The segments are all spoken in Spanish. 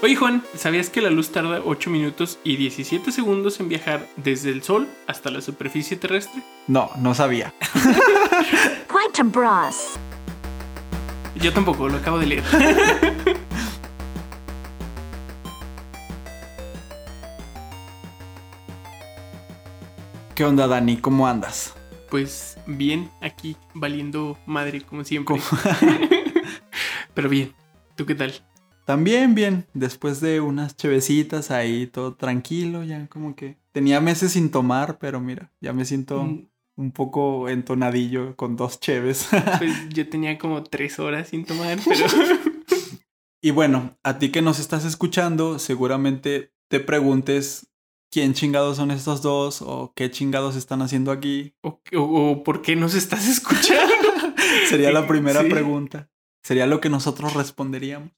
Oye Juan, ¿sabías que la luz tarda 8 minutos y 17 segundos en viajar desde el Sol hasta la superficie terrestre? No, no sabía. Quantum Bros. Yo tampoco, lo acabo de leer. ¿Qué onda, Dani? ¿Cómo andas? Pues bien, aquí valiendo madre como siempre. Pero bien, ¿tú qué tal? También bien, después de unas chevecitas ahí, todo tranquilo, ya como que tenía meses sin tomar, pero mira, ya me siento Mm. un poco entonadillo con dos cheves. Pues yo tenía como tres horas sin tomar, pero y bueno, a ti que nos estás escuchando, seguramente te preguntes quién chingados son estos dos o qué chingados están haciendo aquí. o, o- o ¿por qué nos estás escuchando? Sería la primera Sí. pregunta. Sería lo que nosotros responderíamos.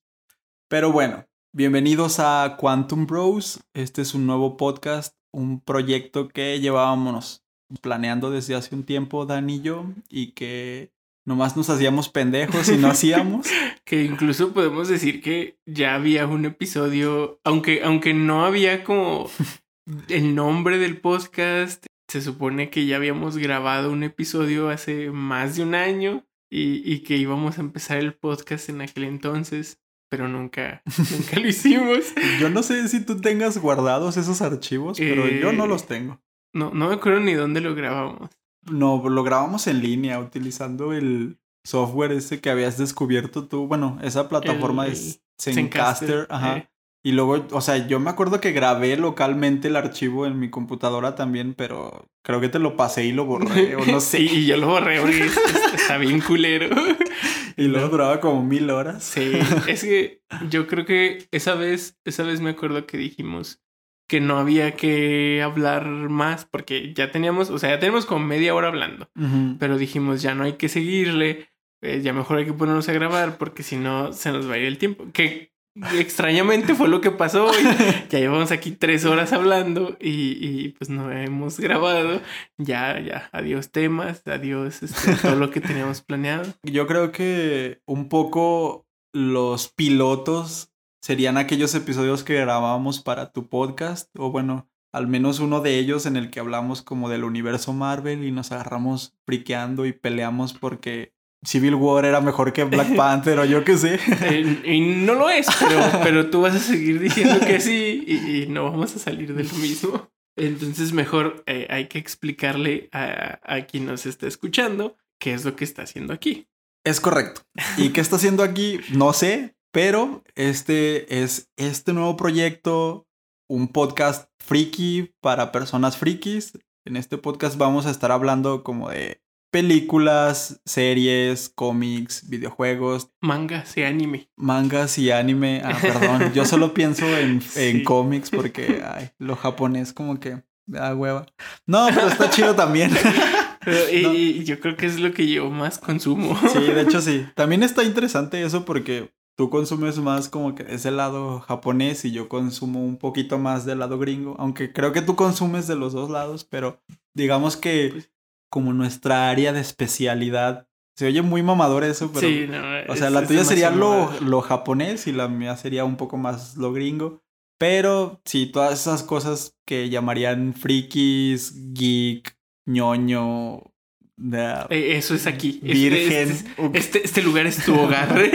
Pero bueno, bienvenidos a Quantum Bros. Este es un nuevo podcast, un proyecto que llevábamos planeando desde hace un tiempo, Dan y yo, y que nomás nos hacíamos pendejos y no hacíamos. Que incluso podemos decir que ya había un episodio, aunque, aunque no había como el nombre del podcast, se supone que ya habíamos grabado un episodio hace más de un año y, y que íbamos a empezar el podcast en aquel entonces, pero nunca, nunca lo hicimos. Yo no sé si tú tengas guardados esos archivos, pero yo no Eh. los tengo. No, no me acuerdo ni dónde lo grabamos. No, lo grabamos en línea utilizando el software ese que habías descubierto tú. Bueno, esa plataforma El- es Zencaster. Ajá. eh. Y luego, o sea, yo me acuerdo que grabé localmente el archivo en mi computadora también, pero creo que te lo pasé y lo borré, o no sé. Sí, y yo lo borré porque es- es- está bien culero. Y luego duraba como mil horas. Sí, es que yo creo que esa vez, esa vez me acuerdo que dijimos que no había que hablar más porque ya teníamos, o sea, ya tenemos como media hora hablando, pero dijimos ya no hay que seguirle, eh, ya mejor hay que ponernos a grabar porque si no se nos va a ir el tiempo. Que extrañamente fue lo que pasó y ya llevamos aquí tres horas hablando y, y, pues no hemos grabado. Ya, ya, adiós temas, adiós este, todo lo que teníamos planeado. Yo creo que un poco los pilotos serían aquellos episodios que grabábamos para tu podcast, o bueno, al menos uno de ellos en el que hablamos como del universo Marvel y nos agarramos friqueando y peleamos porque Civil War era mejor que Black Panther o yo qué sé. Eh, y no lo es, pero, pero tú vas a seguir diciendo que sí y, y no vamos a salir de lo mismo. Entonces mejor eh, hay que explicarle a, a quien nos está escuchando qué es lo que está haciendo aquí. Es correcto. ¿Y qué está haciendo aquí? No sé, pero este es este nuevo proyecto, un podcast friki para personas frikis. En este podcast vamos a estar hablando como de películas, series, cómics, videojuegos, Mangas y anime. mangas y anime. Ah, perdón, yo solo pienso en, cómics porque ay, lo japonés como que me da hueva. No, pero está chido también. Pero- y, No. y yo creo que es lo que yo más consumo. Sí, de hecho sí. También está interesante eso porque tú consumes más como que ese lado japonés y yo consumo un poquito más del lado gringo. Aunque creo que tú consumes de los dos lados, pero digamos que Pues como nuestra área de especialidad. Se oye muy mamador eso, pero... sí, no, o sea, es- la tuya sería lo, lo japonés y la mía sería un poco más lo gringo. Pero sí, todas esas cosas que llamarían frikis, geek, ñoño, Eh, Eso es aquí. Este- virgen. Este, este, este lugar es tu hogar.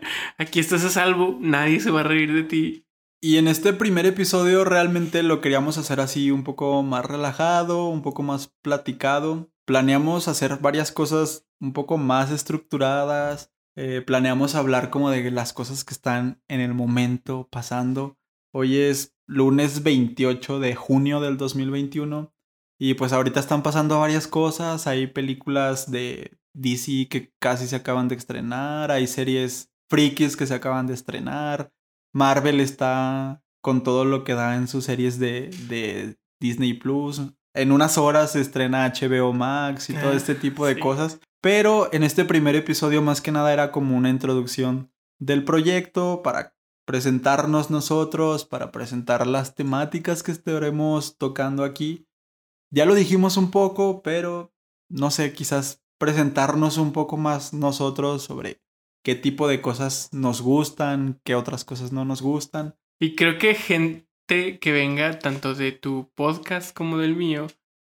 Aquí estás a salvo. Nadie se va a reír de ti. Y en este primer episodio realmente lo queríamos hacer así un poco más relajado, un poco más platicado. Planeamos hacer varias cosas un poco más estructuradas. eh, planeamos hablar como de las cosas que están en el momento pasando. Hoy es lunes 28 de junio del 2021. Y pues ahorita están pasando varias cosas. Hay películas de DC que casi se acaban de estrenar. Hay series frikis que se acaban de estrenar. Marvel está con todo lo que da en sus series de, de Disney Plus. En unas horas se estrena HBO Max y todo este tipo de sí. cosas. Pero en este primer episodio más que nada era como una introducción del proyecto para presentarnos nosotros, para presentar las temáticas que estaremos tocando aquí. Ya lo dijimos un poco, pero no sé, quizás presentarnos un poco más nosotros sobre qué tipo de cosas nos gustan, qué otras cosas no nos gustan. Y creo que gente que venga tanto de tu podcast como del mío,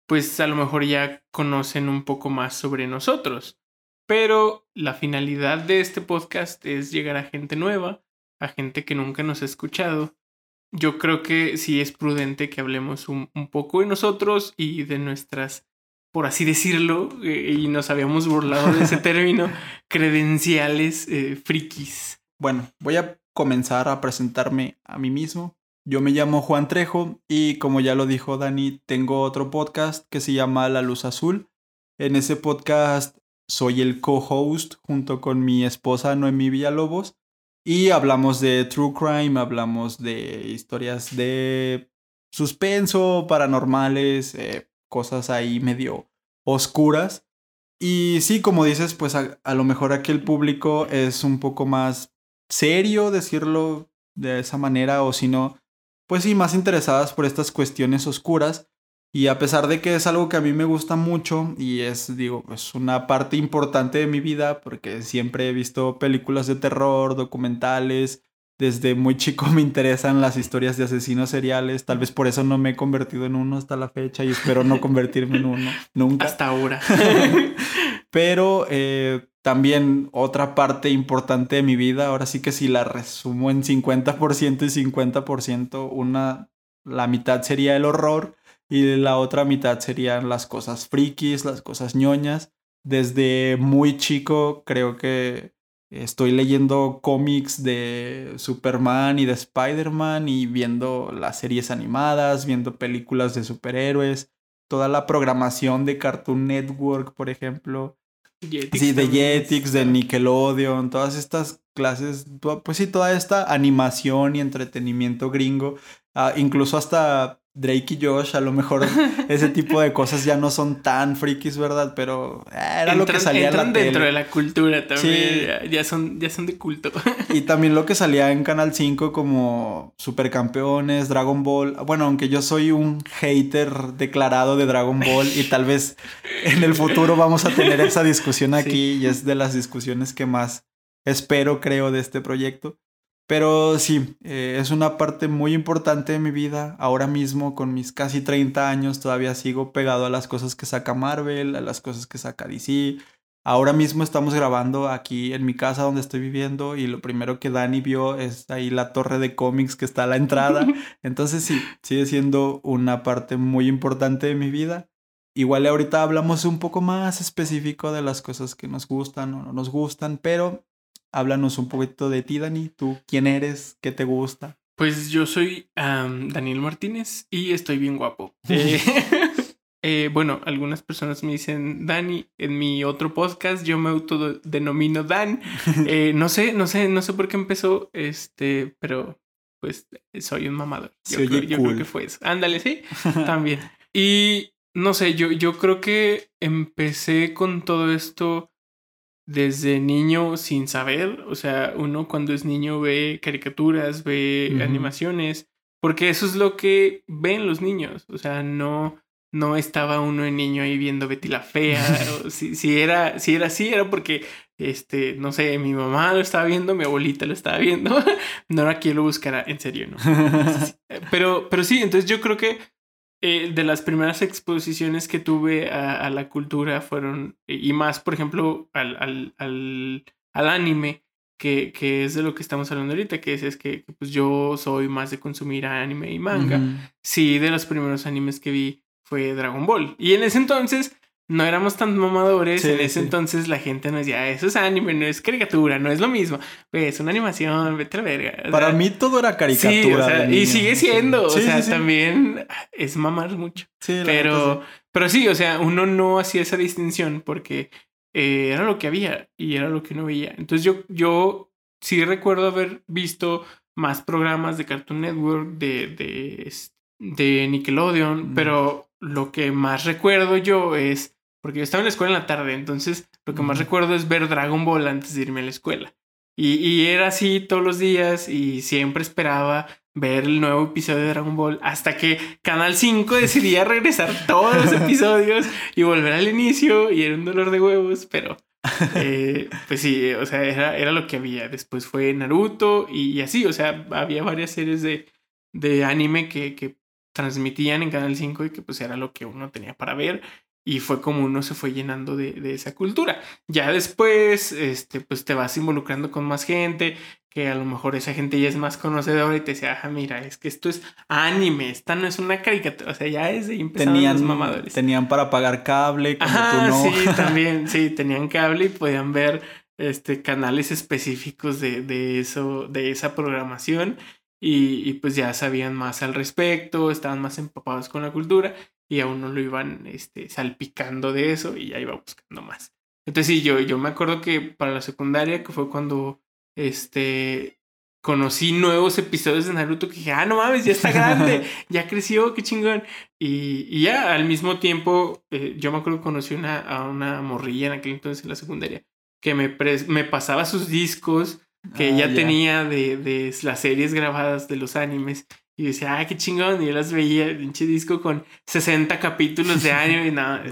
pues a lo mejor ya conocen un poco más sobre nosotros. Pero la finalidad de este podcast es llegar a gente nueva, a gente que nunca nos ha escuchado. Yo creo que sí es prudente que hablemos un, un poco de nosotros y de nuestras por así decirlo, eh, y nos habíamos burlado de ese término, credenciales eh, frikis. Bueno, voy a comenzar a presentarme a mí mismo. Yo me llamo Juan Trejo y como ya lo dijo Dani, tengo otro podcast que se llama La Luz Azul. En ese podcast soy el co-host junto con mi esposa Noemí Villalobos y hablamos de true crime, hablamos de historias de suspenso, paranormales, eh, cosas ahí medio oscuras. Y sí, como dices, pues a, lo mejor aquí el público es un poco más serio, decirlo de esa manera, o si no, pues sí, más interesadas por estas cuestiones oscuras. Y a pesar de que es algo que a mí me gusta mucho y es, digo, es una parte importante de mi vida, porque siempre he visto películas de terror, documentales, desde muy chico me interesan las historias de asesinos seriales. Tal vez por eso no me he convertido en uno hasta la fecha y espero no convertirme en uno nunca. Hasta ahora. Pero eh, también otra parte importante de mi vida, ahora sí que si la resumo en 50% y 50%, una, la mitad sería el horror y la otra mitad serían las cosas frikis, las cosas ñoñas. Desde muy chico creo que Estoy leyendo cómics de Superman y de Spider-Man y viendo las series animadas, viendo películas de superhéroes, toda la programación de Cartoon Network, por ejemplo. sí, de Jetix, de Nickelodeon, todas estas clases, pues sí, toda esta animación y entretenimiento gringo, ah, incluso hasta Drake y Josh, a lo mejor ese tipo de cosas ya no son tan frikis, ¿verdad? Pero eh, era lo que salía en la dentro de la cultura también. Ya, son, ya son de culto. Y también lo que salía en Canal 5 como Supercampeones, Dragon Ball. Bueno, aunque yo soy un hater declarado de Dragon Ball y tal vez en el futuro vamos a tener esa discusión aquí y es de las discusiones que más espero, creo, de este proyecto. Pero sí, eh, es una parte muy importante de mi vida. Ahora mismo, con mis casi 30 años, todavía sigo pegado a las cosas que saca Marvel, a las cosas que saca DC. Ahora mismo estamos grabando aquí en mi casa donde estoy viviendo y lo primero que Dani vio es ahí la torre de cómics que está a la entrada. Entonces sí, sigue siendo una parte muy importante de mi vida. Igual ahorita hablamos un poco más específico de las cosas que nos gustan o no nos gustan, pero háblanos un poquito de ti, Dani. ¿Tú quién eres? ¿Qué te gusta? Pues yo soy Daniel Martínez y estoy bien guapo. Eh, eh, bueno, algunas personas me dicen Dani. En mi otro podcast yo me autodenomino Dan. Eh, no sé, no sé, no sé por qué empezó, este, pero pues soy un mamador. Yo, creo, yo creo que fue eso. Ándale, sí, también. Y no sé, yo, yo creo que empecé con todo esto desde niño sin saber, o sea, uno cuando es niño ve caricaturas, ve animaciones, porque eso es lo que ven los niños, o sea, no no estaba uno de niño ahí viendo Betty la fea, si, si, era si era así era porque este, no sé, mi mamá lo estaba viendo, mi abuelita lo estaba viendo, no era quien lo buscara, en serio, no. pero pero sí, entonces yo creo que eh, de las primeras exposiciones que tuve a, la cultura fueron, y más, por ejemplo, al, al, al, al anime, que, que, es de lo que estamos hablando ahorita, que es, es que, pues yo soy más de consumir anime y manga. Sí, de los primeros animes que vi fue Dragon Ball. Y en ese entonces no éramos tan mamadores. en ese entonces la gente nos decía, eso es anime, no es caricatura, no es lo mismo. Es una animación, vete a la verga. Para mí todo era caricatura. y sigue siendo. o sea, también es mamar mucho. pero, pero sí, o sea, uno no hacía esa distinción porque eh, era lo que había y era lo que uno veía. Entonces yo, yo sí recuerdo haber visto más programas de Cartoon Network, de, de, de Nickelodeon, pero lo que más recuerdo yo es porque yo estaba en la escuela en la tarde, entonces lo que más recuerdo es ver Dragon Ball antes de irme a la escuela. Y, y, era así todos los días y siempre esperaba ver el nuevo episodio de Dragon Ball hasta que Canal 5 decidía regresar todos los episodios y volver al inicio y era un dolor de huevos, pero Eh, pues sí, o sea, era, era lo que había. Después fue Naruto y, así, o sea, había varias series de, de anime que, que transmitían en Canal 5 y que pues era lo que uno tenía para ver y fue como uno se fue llenando de, de, esa cultura. Ya después, este, pues te vas involucrando con más gente, que a lo mejor esa gente ya es más conocedora y te dice, ah, mira, es que esto es anime, esta no es una caricatura, o sea, ya es de tenían, los mamadores. Tenían para pagar cable, como tú no. sí, también, sí, tenían cable y podían ver este, canales específicos de, de eso, de esa programación. Y, y, pues ya sabían más al respecto, estaban más empapados con la cultura y a uno lo iban este, salpicando de eso y ya iba buscando más. Entonces sí, yo, yo me acuerdo que para la secundaria, que fue cuando este, conocí nuevos episodios de Naruto, que dije, ah, no mames, ya está grande, ya creció, qué chingón. Y, y ya al mismo tiempo, eh, yo me acuerdo que conocí una, a una morrilla en aquel entonces en la secundaria, que me, me pasaba sus discos que ah, ya tenía de, de las series grabadas de los animes y decía, ah, qué chingón. Y yo las veía, pinche disco con 60 capítulos de año y nada,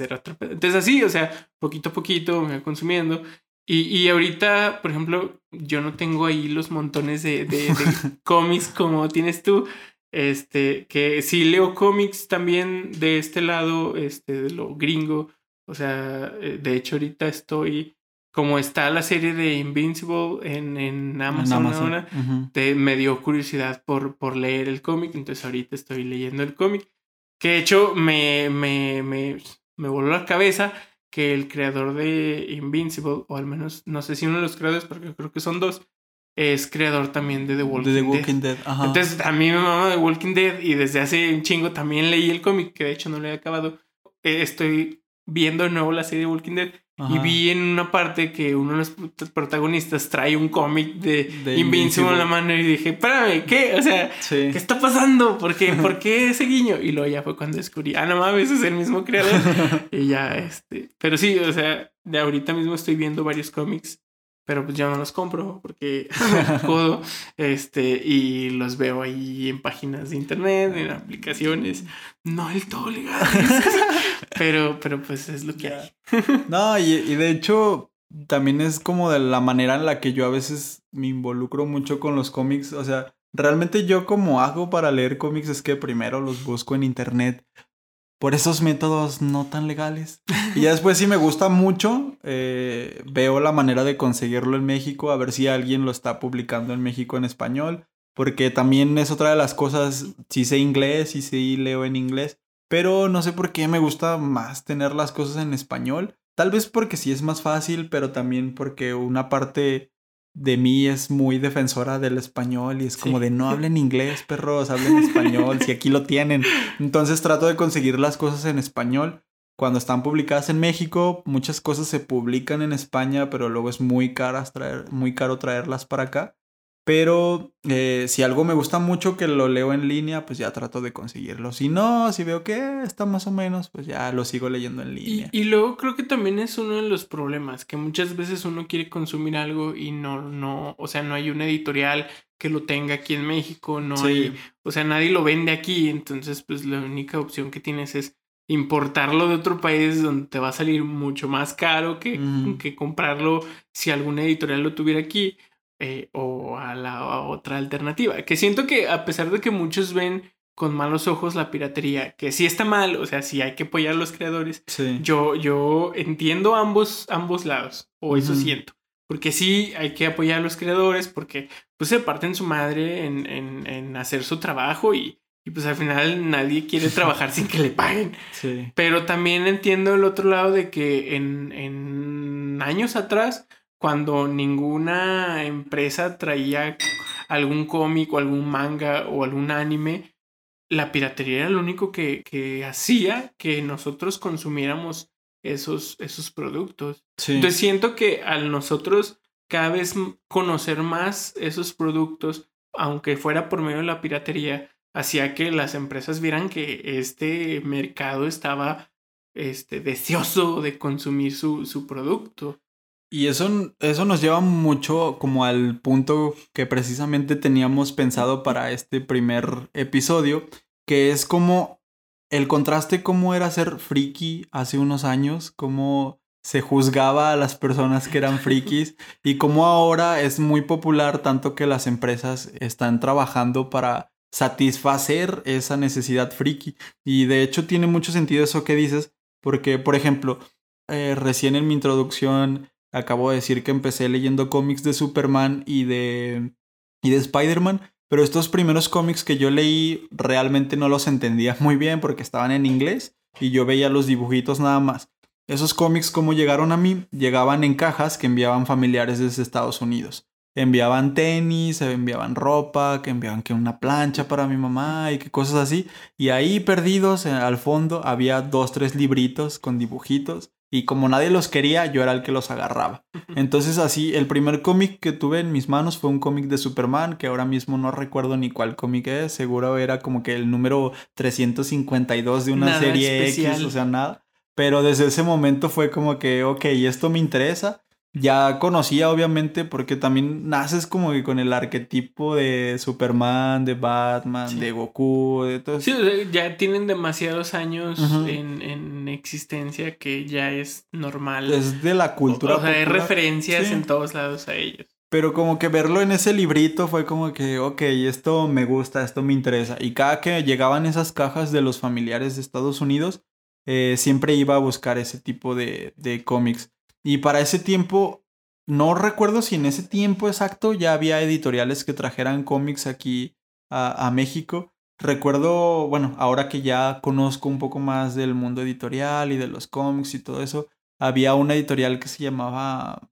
era otro Entonces así, o sea, poquito a poquito me consumiendo. Y, y ahorita, por ejemplo, yo no tengo ahí los montones de, de, cómics como tienes tú. Este, que sí leo cómics también de este lado, este, de lo gringo. O sea, eh, de hecho ahorita estoy como está la serie de Invincible en, en Amazon, ahora, me dio curiosidad por, por leer el cómic, entonces ahorita estoy leyendo el cómic, que de hecho me, me, me, me voló la cabeza que el creador de Invincible, o al menos no sé si uno de los creadores, porque creo que son dos, es creador también de The Walking, The Walking Dead. Entonces a mí me mama The Walking Dead y desde hace un chingo también leí el cómic, que de hecho no lo he acabado. Eh, estoy viendo de nuevo la serie de Walking Dead y vi en una parte que uno de los protagonistas trae un cómic de, Invincible en la mano y dije, espérame, ¿qué? O sea, ¿qué está pasando? ¿Por qué? ¿Por qué ese guiño? Y luego ya fue cuando descubrí, ah, no mames, es el mismo creador. y ya, este. Pero sí, o sea, de ahorita mismo estoy viendo varios cómics pero pues ya no los compro porque codo, este, y los veo ahí en páginas de internet, en aplicaciones, no el todo legal, pero, pero pues es lo que hay. no, y, y de hecho también es como de la manera en la que yo a veces me involucro mucho con los cómics, o sea, realmente yo como hago para leer cómics es que primero los busco en internet, por esos métodos no tan legales. Y ya después si me gusta mucho, eh, veo la manera de conseguirlo en México, a ver si alguien lo está publicando en México en español, porque también es otra de las cosas, si sé inglés y sí leo en inglés, pero no sé por qué me gusta más tener las cosas en español. Tal vez porque sí es más fácil, pero también porque una parte de mí es muy defensora del español y es como de no hablen inglés, perros, hablen español, si aquí lo tienen. Entonces trato de conseguir las cosas en español. Cuando están publicadas en México, muchas cosas se publican en España, pero luego es muy, caras traer, muy caro traerlas para acá. Pero eh, si algo me gusta mucho que lo leo en línea, pues ya trato de conseguirlo. Si no, si veo que está más o menos, pues ya lo sigo leyendo en línea. Y, luego creo que también es uno de los problemas, que muchas veces uno quiere consumir algo y no, no, o sea, no hay una editorial que lo tenga aquí en México, no hay, o sea, nadie lo vende aquí, entonces pues la única opción que tienes es importarlo de otro país donde te va a salir mucho más caro que, que comprarlo si alguna editorial lo tuviera aquí eh, o a la otra alternativa. Que siento que a pesar de que muchos ven con malos ojos la piratería, que sí está mal, o sea, sí hay que apoyar a los creadores, yo, yo entiendo ambos, ambos lados, o eso siento. Porque sí hay que apoyar a los creadores, porque pues se parten su madre en, en, en hacer su trabajo y, y pues al final nadie quiere trabajar sin que le paguen. Sí. Pero también entiendo el otro lado de que en, en años atrás cuando ninguna empresa traía algún cómic o algún manga o algún anime, la piratería era lo único que, que hacía que nosotros consumiéramos esos, esos productos. Entonces siento que al nosotros cada vez conocer más esos productos, aunque fuera por medio de la piratería, hacía que las empresas vieran que este mercado estaba este, deseoso de consumir su, su producto. Y eso, eso nos lleva mucho como al punto que precisamente teníamos pensado para este primer episodio, que es como el contraste cómo era ser friki hace unos años, cómo se juzgaba a las personas que eran frikis y como ahora es muy popular tanto que las empresas están trabajando para satisfacer esa necesidad friki. Y de hecho tiene mucho sentido eso que dices, porque por ejemplo, eh, recién en mi introducción acabo de decir que empecé leyendo cómics de Superman y de, y de Spider-Man. Pero estos primeros cómics que yo leí realmente no los entendía muy bien porque estaban en inglés y yo veía los dibujitos nada más. Esos cómics, como llegaron a mí, llegaban en cajas que enviaban familiares desde Estados Unidos. Enviaban tenis, enviaban ropa, que enviaban que una plancha para mi mamá y que cosas así. Y ahí perdidos eh, al fondo había dos, tres libritos con dibujitos. Y como nadie los quería, yo era el que los agarraba. Entonces así, el primer cómic que tuve en mis manos fue un cómic de Superman, que ahora mismo no recuerdo ni cuál cómic es. Seguro era como que el número 352 de una serie X, o sea, nada. Pero desde ese momento fue como que, ok, esto me interesa. Ya conocía, obviamente, porque también naces como que con el arquetipo de Superman, de Batman, de Goku, de todo Sí, ya tienen demasiados años en, existencia que ya es normal. Es de la cultura. O, sea, hay referencias en todos lados a ellos. Pero como que verlo en ese librito fue como que, ok, esto me gusta, esto me interesa. Y cada que llegaban esas cajas de los familiares de Estados Unidos, eh, siempre iba a buscar ese tipo de, de cómics. Y para ese tiempo, no recuerdo si en ese tiempo exacto ya había editoriales que trajeran cómics aquí a, México. Recuerdo, bueno, ahora que ya conozco un poco más del mundo editorial y de los cómics y todo eso, había una editorial que se llamaba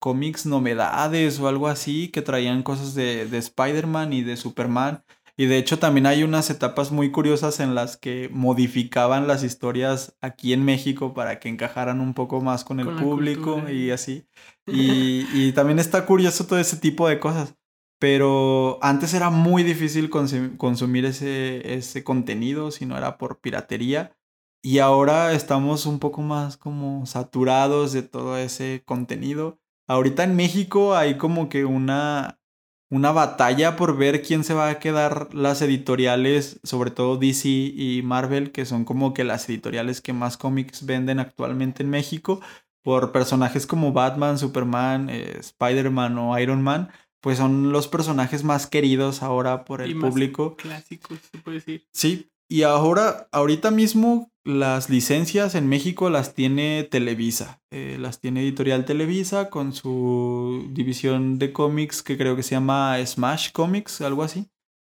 Cómics Novedades o algo así, que traían cosas de, de Spider-Man y de Superman. Y de hecho también hay unas etapas muy curiosas en las que modificaban las historias aquí en México para que encajaran un poco más con el público y así. Y, también está curioso todo ese tipo de cosas. Pero antes era muy difícil consumir ese, ese contenido si no era por piratería. Y ahora estamos un poco más como saturados de todo ese contenido. Ahorita en México hay como que una una batalla por ver quién se va a quedar las editoriales, sobre todo DC y Marvel, que son como que las editoriales que más cómics venden actualmente en México, por personajes como Batman, Superman, eh, Spider-Man o Iron Man, pues son los personajes más queridos ahora por el público. Clásicos, se puede decir. Sí, y ahora, ahorita mismo, las licencias en México las tiene Televisa. Eh, las tiene Editorial Televisa con su división de cómics que creo que se llama Smash Comics, algo así.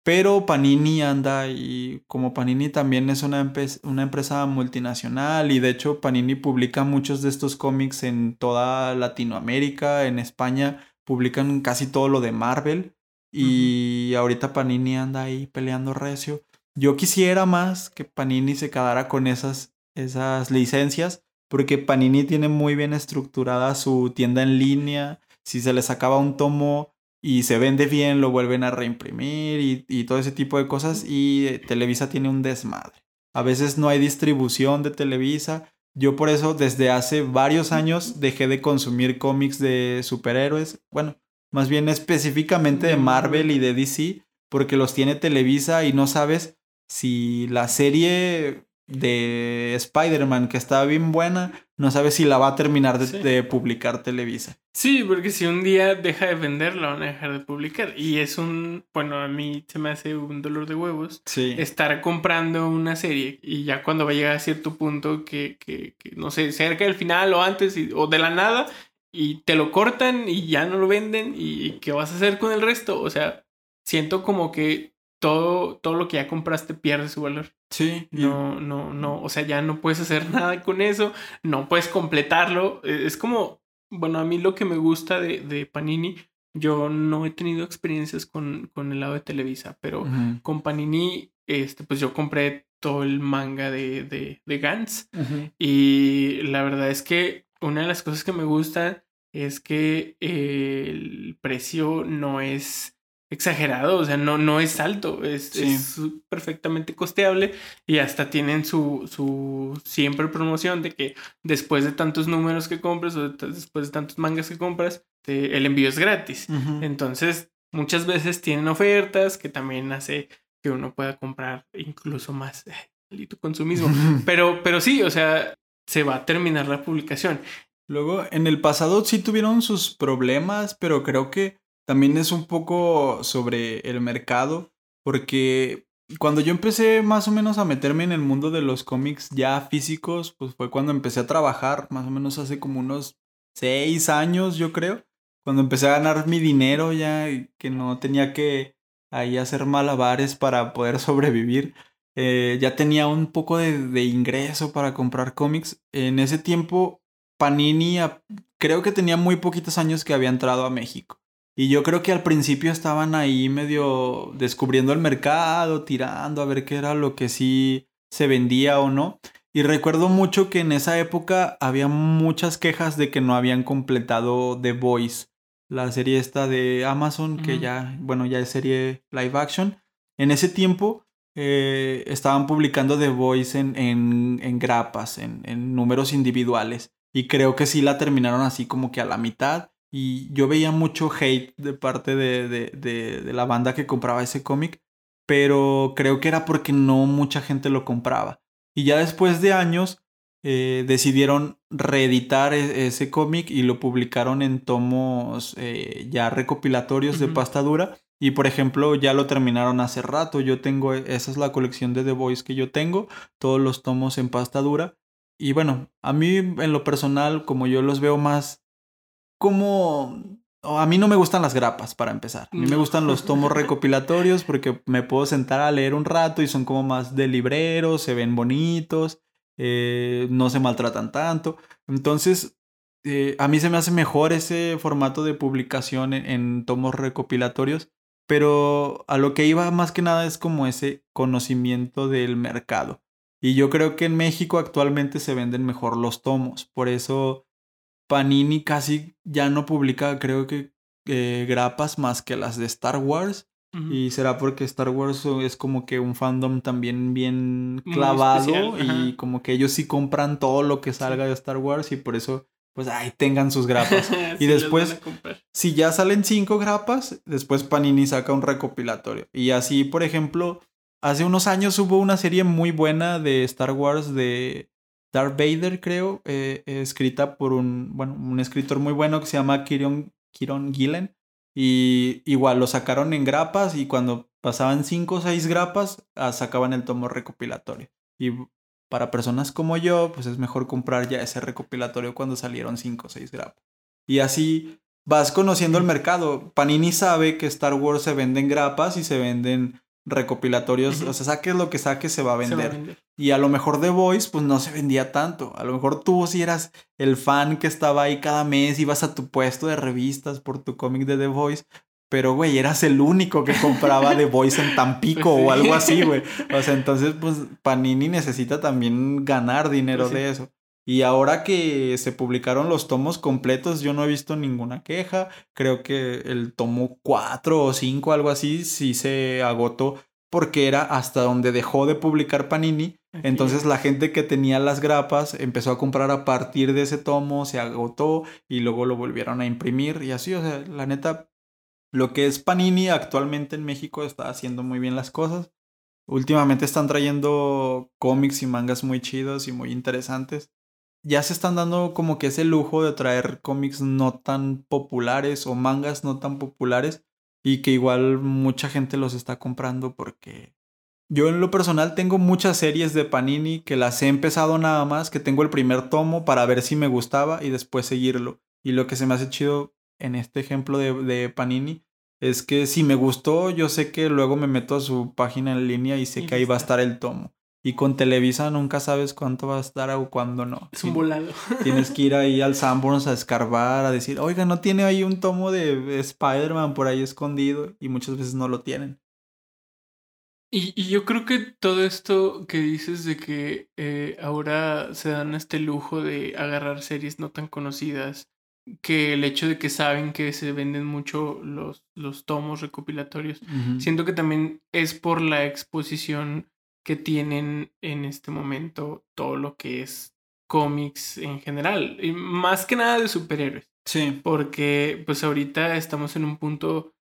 Pero Panini anda y como Panini también es una, una empresa multinacional y de hecho Panini publica muchos de estos cómics en toda Latinoamérica, en España publican casi todo lo de Marvel y ahorita Panini anda ahí peleando recio. Yo quisiera más que Panini se quedara con esas, esas licencias, porque Panini tiene muy bien estructurada su tienda en línea. Si se les acaba un tomo y se vende bien, lo vuelven a reimprimir y, y todo ese tipo de cosas. Y Televisa tiene un desmadre. A veces no hay distribución de Televisa. Yo por eso desde hace varios años dejé de consumir cómics de superhéroes. Bueno, más bien específicamente de Marvel y de DC, porque los tiene Televisa y no sabes si la serie de Spider-Man, que está bien buena, no sabe si la va a terminar de, publicar Televisa. Sí, porque si un día deja de vender, la van a dejar de publicar. Y es un, bueno, a mí se me hace un dolor de huevos estar comprando una serie y ya cuando va a llegar a cierto punto que, que, no sé, cerca del final o antes o de la nada y te lo cortan y ya no lo venden y qué vas a hacer con el resto. O sea, siento como que todo, todo lo que ya compraste pierde su valor. Sí. No, no, no, o sea, ya no puedes hacer nada con eso, no puedes completarlo. E, es como, bueno, a mí lo que me gusta de, de Panini, yo no he tenido experiencias con, con el lado de Televisa, pero con Panini, este, pues yo compré todo el manga de, de, de Gantz. Y la verdad es que una de las cosas que me gusta es que el precio no es exagerado, o sea, no, no es alto, es, perfectamente costeable y hasta tienen su, su siempre promoción de que después de tantos números que compras o después de tantos mangas que compras, el envío es gratis. Entonces, muchas veces tienen ofertas que también hace que uno pueda comprar incluso más tu consumismo. pero, pero sí, o sea, se va a terminar la publicación. Luego, en el pasado sí tuvieron sus problemas, pero creo que también es un poco sobre el mercado, porque cuando yo empecé más o menos a meterme en el mundo de los cómics ya físicos, pues fue cuando empecé a trabajar, más o menos hace como unos seis años, yo creo, cuando empecé a ganar mi dinero ya, que no tenía que ahí hacer malabares para poder sobrevivir. Eh, ya tenía un poco de, de ingreso para comprar cómics. En ese tiempo Panini creo que tenía muy poquitos años que había entrado a México. Y yo creo que al principio estaban ahí medio descubriendo el mercado, tirando a ver qué era lo que sí se vendía o no. Y recuerdo mucho que en esa época había muchas quejas de que no habían completado The Voice, la serie esta de Amazon, que ya, bueno, ya es serie live action. En ese tiempo eh, estaban publicando The Voice en, en, grapas, en, en números individuales. Y creo que sí la terminaron así como que a la mitad. Y yo veía mucho hate de parte de, de, de, la banda que compraba ese cómic. Pero creo que era porque no mucha gente lo compraba. Y ya después de años eh, decidieron reeditar e, ese cómic y lo publicaron en tomos eh, ya recopilatorios de pasta dura. Y por ejemplo, ya lo terminaron hace rato. Yo tengo, esa es la colección de The Voice que yo tengo, todos los tomos en pasta dura. Y bueno, a mí en lo personal, como yo los veo más como... A mí no me gustan las grapas, para empezar. A mí me gustan los tomos recopilatorios porque me puedo sentar a leer un rato y son como más de libreros, se ven bonitos, eh, no se maltratan tanto. Entonces, eh, a mí se me hace mejor ese formato de publicación en tomos recopilatorios, pero a lo que iba más que nada es como ese conocimiento del mercado. Y yo creo que en México actualmente se venden mejor los tomos. Por eso Panini casi ya no publica, creo que, eh, grapas más que las de Star Wars. Y será porque Star Wars es como que un fandom también bien clavado y como que ellos sí compran todo lo que salga de Star Wars y por eso pues ahí tengan sus grapas. y después, si ya salen cinco grapas, después Panini saca un recopilatorio. Y así, por ejemplo, Hace unos años hubo una serie muy buena de Star Wars de Darth Vader, creo, eh, escrita por un, bueno, un escritor muy bueno que se llama Kieron, Gillen. Y igual lo sacaron en grapas y cuando pasaban cinco o seis grapas, ah, sacaban el tomo recopilatorio. Y para personas como yo, pues es mejor comprar ya ese recopilatorio cuando salieron cinco o seis grapas. Y así vas conociendo el mercado. Panini sabe que Star Wars se vende en grapas y se venden recopilatorios, o sea, saques lo que saques se va a vender. Y a lo mejor The Voice pues no se vendía tanto. A lo mejor tú si eras el fan que estaba ahí cada mes, ibas a tu puesto de revistas por tu cómic de The Voice, pero güey, eras el único que compraba The Voice en Tampico o algo así, güey. O sea, entonces pues Panini necesita también ganar dinero pues de eso. Y ahora que se publicaron los tomos completos, yo no he visto ninguna queja. Creo que el tomo 4 o 5, algo así, sí se agotó porque era hasta donde dejó de publicar Panini. Entonces la gente que tenía las grapas empezó a comprar a partir de ese tomo, se agotó y luego lo volvieron a imprimir y así, o sea, la neta, lo que es Panini actualmente en México está haciendo muy bien las cosas. Últimamente están trayendo cómics y mangas muy chidos y muy interesantes ya se están dando como que ese lujo de traer cómics no tan populares o mangas no tan populares y que igual mucha gente los está comprando porque yo en lo personal tengo muchas series de Panini que las he empezado nada más, que tengo el primer tomo para ver si me gustaba y después seguirlo. Y lo que se me hace chido en este ejemplo de, de Panini es que si me gustó, yo sé que luego me meto a su página en línea y sé que ahí va a estar el tomo. Y con Televisa nunca sabes cuánto va a estar o cuándo no. Es un volado. Tienes que ir ahí al Sanborns a escarbar, a decir, oiga, ¿no tiene ahí un tomo de Spider-Man por ahí escondido? Y muchas veces no lo tienen. Y, y yo creo que todo esto que dices de que eh, ahora se dan este lujo de agarrar series no tan conocidas, que el hecho de que saben que se venden mucho los, los tomos recopilatorios, siento que también es por la exposición que tienen en este momento todo lo que es cómics en general, y más que nada de superhéroes. Sí. Porque pues ahorita estamos en un punto,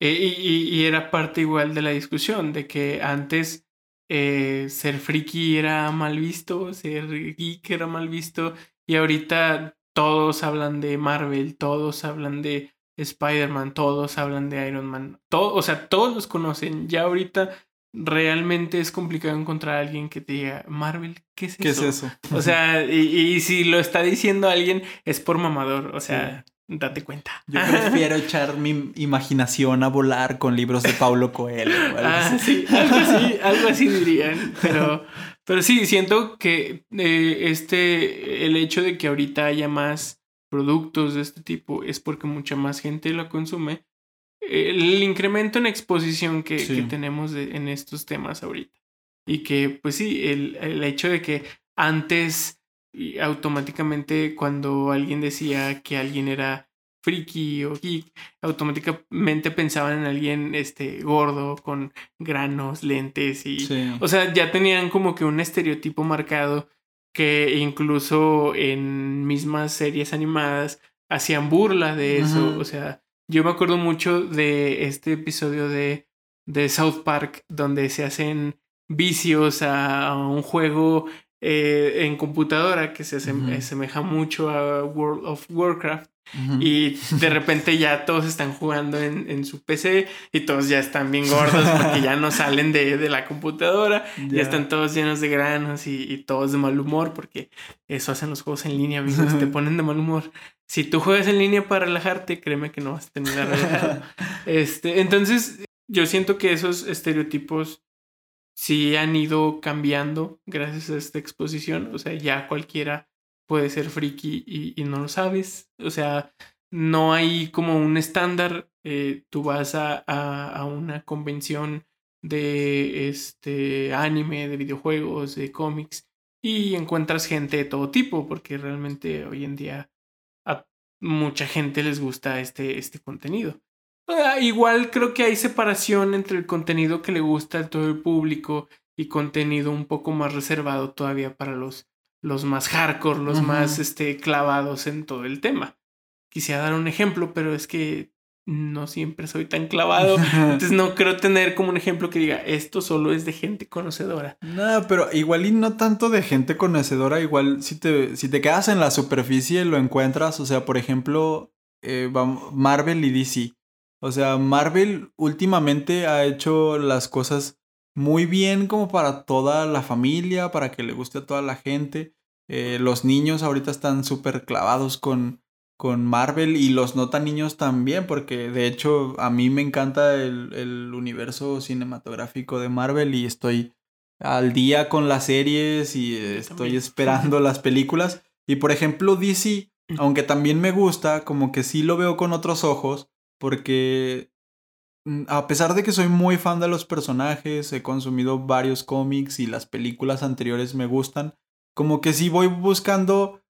eh, y, y, era parte igual de la discusión, de que antes eh, ser friki era mal visto, ser geek era mal visto, y ahorita todos hablan de Marvel, todos hablan de Spider-Man, todos hablan de Iron Man, todo, o sea, todos los conocen. Ya ahorita realmente es complicado encontrar a alguien que te diga, Marvel, ¿qué es eso? ¿Qué es eso? O sea, y, y si lo está diciendo alguien es por mamador, o sea, date cuenta. Yo prefiero echar mi imaginación a volar con libros de Paulo Coelho. o algo Ah, así. sí, algo así, algo así dirían. Pero, pero sí, siento que eh, este, el hecho de que ahorita haya más productos de este tipo es porque mucha más gente lo consume. El incremento en exposición que, Sí. que tenemos de- en estos temas ahorita. Y que, pues sí, el, el hecho de que antes automáticamente cuando alguien decía que alguien era friki o geek, automáticamente pensaban en alguien este gordo con granos, lentes y Sí. o sea, ya tenían como que un estereotipo marcado que incluso en mismas series animadas hacían burla de eso, o sea, yo me acuerdo mucho de este episodio de de South Park donde se hacen vicios a, a un juego eh, en computadora que se asemeja mucho a World of Warcraft y de repente ya todos están jugando en, en su PC y todos ya están bien gordos porque ya no salen de, de la computadora. Ya. Ya. están todos llenos de granos y, y todos de mal humor porque eso hacen los juegos en línea, amigos. te ponen de mal humor. Si tú juegas en línea para relajarte, créeme que no vas a terminar relajado. este, entonces, yo siento que esos estereotipos sí han ido cambiando gracias a esta exposición. O sea, ya cualquiera puede ser friki y, y no lo sabes. O sea, no hay como un estándar. Eh, tú vas a, a, a, una convención de este anime, de videojuegos, de cómics y encuentras gente de todo tipo, porque realmente hoy en día mucha gente les gusta este, este contenido. Uh, igual creo que hay separación entre el contenido que le gusta a todo el público y contenido un poco más reservado todavía para los, los más hardcore, los uh -huh. más este, clavados en todo el tema. Quisiera dar un ejemplo, pero es que no siempre soy tan clavado. entonces no creo tener como un ejemplo que diga esto solo es de gente conocedora. No, pero igual y no tanto de gente conocedora. Igual si te, si te quedas en la superficie lo encuentras. O sea, por ejemplo, eh, Marvel y DC. O sea, Marvel últimamente ha hecho las cosas muy bien como para toda la familia, para que le guste a toda la gente. Eh, los niños ahorita están súper clavados con, con Marvel y los no tan niños también, porque de hecho a mí me encanta el, el universo cinematográfico de Marvel y estoy al día con las series y estoy también. esperando las películas. Y por ejemplo DC, aunque también me gusta, como que sí lo veo con otros ojos porque mm, a pesar de que soy muy fan de los personajes, he consumido varios cómics y las películas anteriores me gustan, como que sí voy buscando,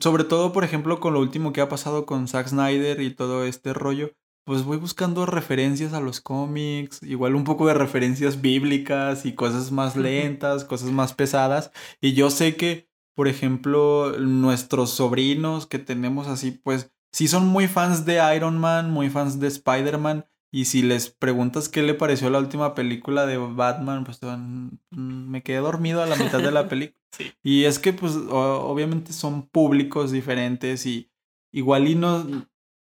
sobre todo por ejemplo con lo último que ha pasado con Zack Snyder y todo este rollo, pues voy buscando referencias a los cómics, igual un poco de referencias bíblicas y cosas más lentas, cosas más pesadas, y yo sé que, por ejemplo, nuestros sobrinos que tenemos así, pues sí son muy fans de Iron Man, muy fans de Spider-Man. Y si les preguntas qué le pareció la última película de Batman, pues van, me quedé dormido a la mitad de la película. Sí. Y es que pues obviamente son públicos diferentes y igual y no,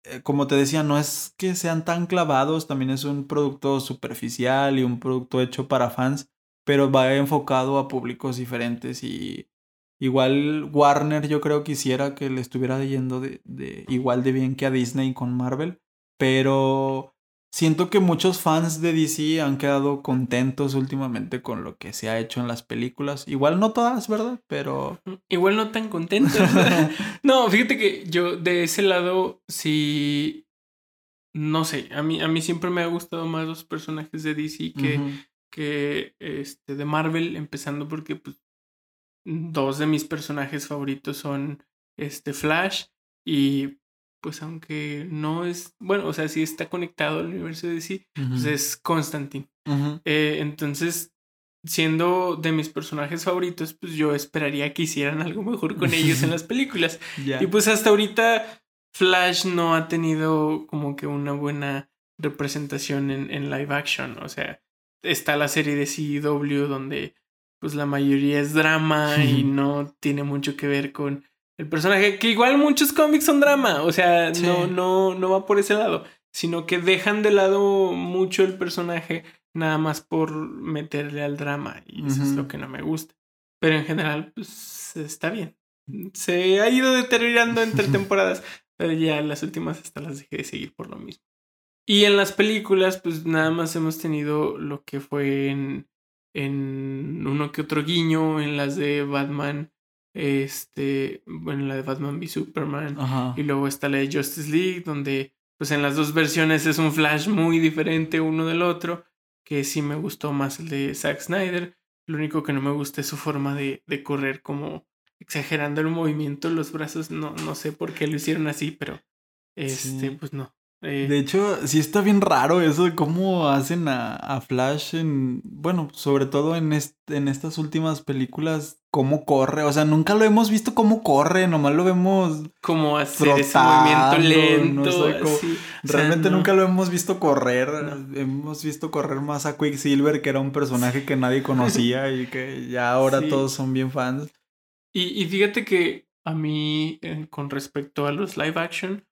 eh, como te decía, no es que sean tan clavados, también es un producto superficial y un producto hecho para fans, pero va enfocado a públicos diferentes y Igual Warner yo creo quisiera que le estuviera yendo de, de, igual de bien que a Disney con Marvel, pero siento que muchos fans de DC han quedado contentos últimamente con lo que se ha hecho en las películas. Igual no todas, ¿verdad? Pero... Igual no tan contentos. no, fíjate que yo de ese lado sí... No sé, a mí, a mí siempre me ha gustado más los personajes de DC que, uh -huh. que este, de Marvel, empezando porque pues, dos de mis personajes favoritos son este Flash y pues aunque no es, bueno, o sea, sí está conectado al universo de DC, uh -huh. pues es Constantine. Uh -huh. eh, entonces, siendo de mis personajes favoritos, pues yo esperaría que hicieran algo mejor con ellos en las películas. yeah. Y pues hasta ahorita Flash no ha tenido como que una buena representación en, en live action. O sea, está la serie de CW donde pues la mayoría es drama y no tiene mucho que ver con, el personaje, que igual muchos cómics son drama, o sea, Sí. no, no, no va por ese lado, sino que dejan de lado mucho el personaje nada más por meterle al drama y eso es lo que no me gusta. Pero en general, pues está bien. Se ha ido deteriorando entre temporadas, pero ya las últimas hasta las dejé de seguir por lo mismo. Y en las películas, pues nada más hemos tenido lo que fue en, en uno que otro guiño, en las de Batman, este, bueno, la de Batman v Superman, Ajá. y luego está la de Justice League, donde pues en las dos versiones es un Flash muy diferente uno del otro, que sí me gustó más el de Zack Snyder. Lo único que no me gusta es su forma de, de correr como exagerando el movimiento los brazos. No, no sé por qué lo hicieron así, pero este, Sí. pues no. Eh, De hecho, sí está bien raro eso de cómo hacen a, a Flash en, bueno, sobre todo en, en estas últimas películas, cómo corre. O sea, nunca lo hemos visto cómo corre, nomás lo vemos. como hacer ese movimiento lento. no sé cómo- así. O sea, Realmente no. nunca lo hemos visto correr. No. Hemos visto correr más a Quicksilver, que era un personaje que nadie conocía y que ya ahora Sí. todos son bien fans. Y, y fíjate que a mí, eh, con respecto a los live action,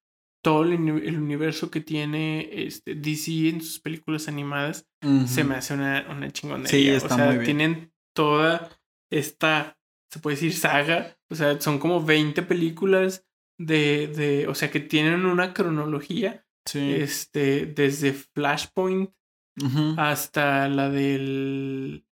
todo el, uni- el universo que tiene este, DC en sus películas animadas se me hace una, una chingonería. Sí, o está sea, muy bien. tienen toda esta, se puede decir, saga. O sea, son como 20 películas de, de o sea, que tienen una cronología, Sí. este, desde Flashpoint hasta la del...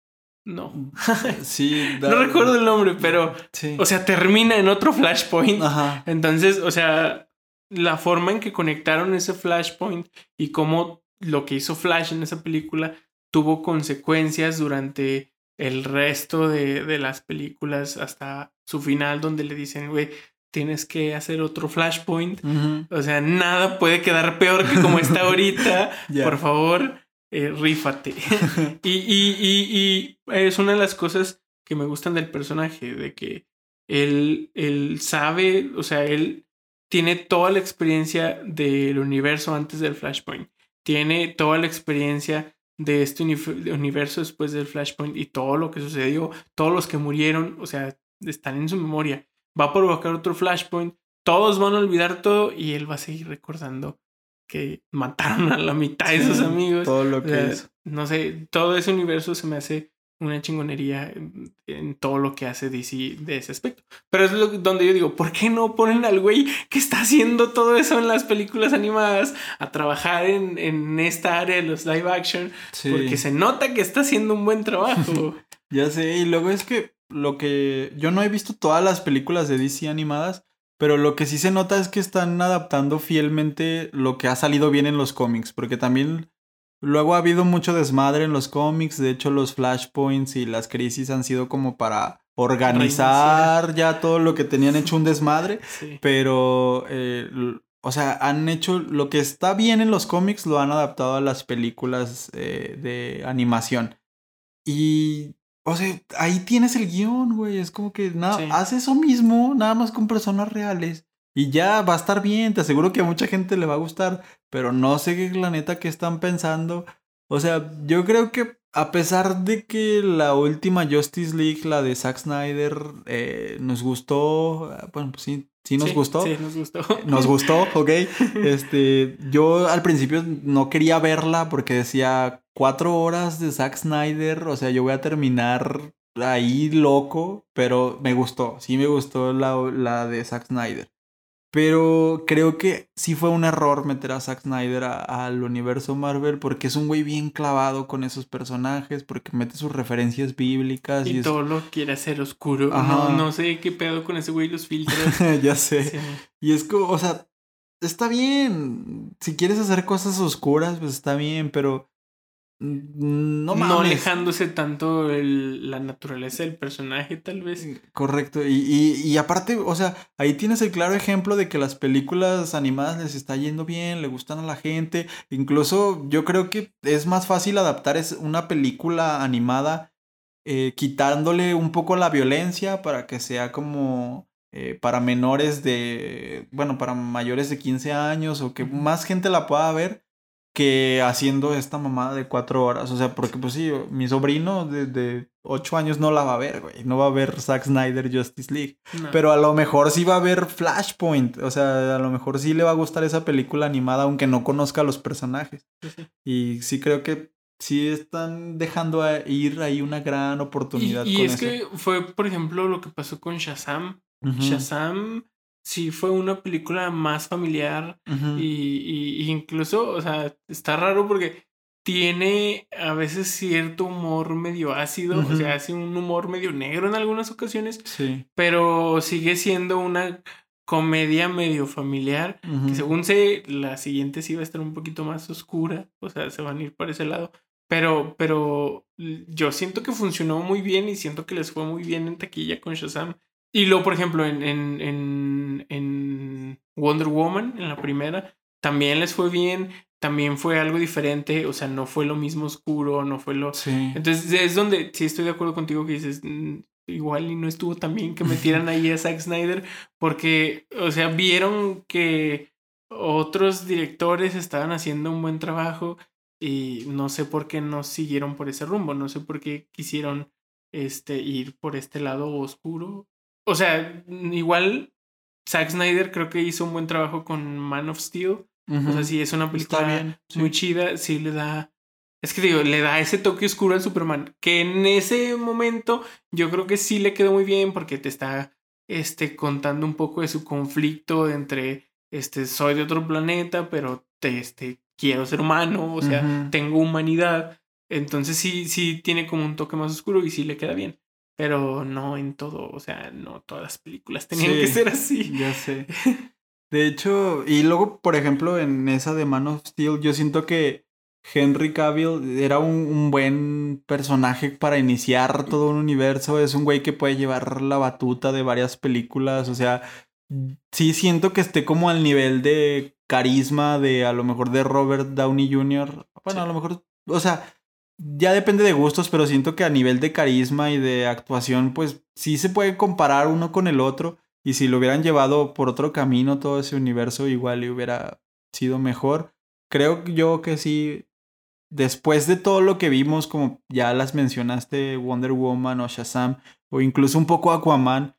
No, Sí. da- no recuerdo el nombre, pero, Sí. o sea, termina en otro Flashpoint. Ajá. Entonces, o sea, la forma en que conectaron ese Flashpoint y cómo lo que hizo Flash en esa película tuvo consecuencias durante el resto de, de las películas hasta su final donde le dicen, güey, tienes que hacer otro Flashpoint. O sea, nada puede quedar peor que como está ahorita. Por favor, eh, rífate. y, y, y, y es una de las cosas que me gustan del personaje, de que él, él sabe, o sea, él tiene toda la experiencia del universo antes del Flashpoint. Tiene toda la experiencia de este uni- universo después del Flashpoint y todo lo que sucedió, todos los que murieron, o sea, están en su memoria. Va a provocar otro Flashpoint, todos van a olvidar todo y él va a seguir recordando que mataron a la mitad de sus amigos. Todo lo O que sea, hizo. no sé, todo ese universo se me hace una chingonería en, en todo lo que hace DC de ese aspecto. Pero es lo, donde yo digo, ¿por qué no ponen al güey que está haciendo todo eso en las películas animadas a trabajar en, en esta área de los live action? Sí. Porque se nota que está haciendo un buen trabajo. Ya sé, y luego es que lo que yo no he visto todas las películas de DC animadas, pero lo que sí se nota es que están adaptando fielmente lo que ha salido bien en los cómics, porque también luego ha habido mucho desmadre en los cómics, de hecho los flashpoints y las crisis han sido como para organizar ya todo lo que tenían hecho un desmadre, Sí. pero eh, o sea, han hecho lo que está bien en los cómics, lo han adaptado a las películas eh, de animación. Y, o sea, ahí tienes el guion, güey. Es como que nada, Sí. haz eso mismo, nada más con personas reales. Y ya va a estar bien, te aseguro que a mucha gente le va a gustar, pero no sé qué la neta que están pensando. O sea, yo creo que a pesar de que la última Justice League, la de Zack Snyder, eh, nos gustó, eh, bueno, pues sí, sí nos Sí, gustó. Sí, nos gustó. Nos gustó, ok. Este, yo al principio no quería verla porque decía cuatro horas de Zack Snyder, o sea, yo voy a terminar ahí loco, pero me gustó, sí me gustó la, la de Zack Snyder. Pero creo que sí fue un error meter a Zack Snyder al universo Marvel porque es un güey bien clavado con esos personajes, porque mete sus referencias bíblicas y, Y es- todo lo quiere hacer oscuro. Ajá. No, no sé qué pedo con ese güey, los filtros. ya sé. Sí. Y es como, o sea, está bien. Si quieres hacer cosas oscuras, pues está bien, pero mm, no No, mames. alejándose tanto el- la naturaleza del personaje, tal vez. Correcto. Y, y, y aparte, o sea, ahí tienes el claro ejemplo de que las películas animadas les está yendo bien, le gustan a la gente. Incluso yo creo que es más fácil adaptar es una película animada eh, quitándole un poco la violencia para que sea como eh, para menores de, bueno, para mayores de 15 años o que más gente la pueda ver que haciendo esta mamada de cuatro horas. O sea, porque pues sí, mi sobrino de, de ocho años no la va a ver, güey. No va a ver Zack Snyder Justice League. No. Pero a lo mejor sí va a ver Flashpoint. O sea, a lo mejor sí le va a gustar esa película animada, aunque no conozca a los personajes. Sí, sí. Y sí creo que sí están dejando a- ir ahí una gran oportunidad Y, y con es eso. que fue, por ejemplo, lo que pasó con Shazam. Shazam sí fue una película más familiar y, y- y incluso, o sea, está raro porque tiene a veces cierto humor medio ácido, o sea, hace un humor medio negro en algunas ocasiones, Sí. pero sigue siendo una comedia medio familiar. Que según sé, la siguiente sí va a estar un poquito más oscura, o sea, se van a ir por ese lado. Pero, pero yo siento que funcionó muy bien y siento que les fue muy bien en taquilla con Shazam. Y luego, por ejemplo, en, en, en, en Wonder Woman, en la primera, también les fue bien, también fue algo diferente, o sea, no fue lo mismo oscuro, no fue lo... Sí. Entonces es donde sí estoy de acuerdo contigo que dices, "Mm, igual y no estuvo tan bien que metieran ahí a Zack Snyder, porque, o sea, vieron que otros directores estaban haciendo un buen trabajo y no sé por qué no siguieron por ese rumbo, no sé por qué quisieron este, ir por este lado oscuro. O sea, igual Zack Snyder creo que hizo un buen trabajo con Man of Steel. O sea, sí, es una película sí. muy chida, sí le da. Es que digo, le da ese toque oscuro al Superman. Que en ese momento yo creo que sí le quedó muy bien porque te está este, contando un poco de su conflicto entre este, soy de otro planeta, pero te, este, quiero ser humano, o sea, tengo humanidad. Entonces sí, sí tiene como un toque más oscuro y sí le queda bien. Pero no en todo, o sea, no todas las películas tenían Sí. que ser así. Ya sé. De hecho, y luego, por ejemplo, en esa de Man of Steel, yo siento que Henry Cavill era un, un buen personaje para iniciar todo un universo. Es un güey que puede llevar la batuta de varias películas. O sea, sí siento que esté como al nivel de carisma de a lo mejor de Robert Downey Jr. Bueno, Sí. a lo mejor, o sea, ya depende de gustos, pero siento que a nivel de carisma y de actuación, pues sí se puede comparar uno con el otro. Y si lo hubieran llevado por otro camino todo ese universo, igual hubiera sido mejor. Creo yo que sí. Después de todo lo que vimos, como ya las mencionaste, Wonder Woman o Shazam, o incluso un poco Aquaman,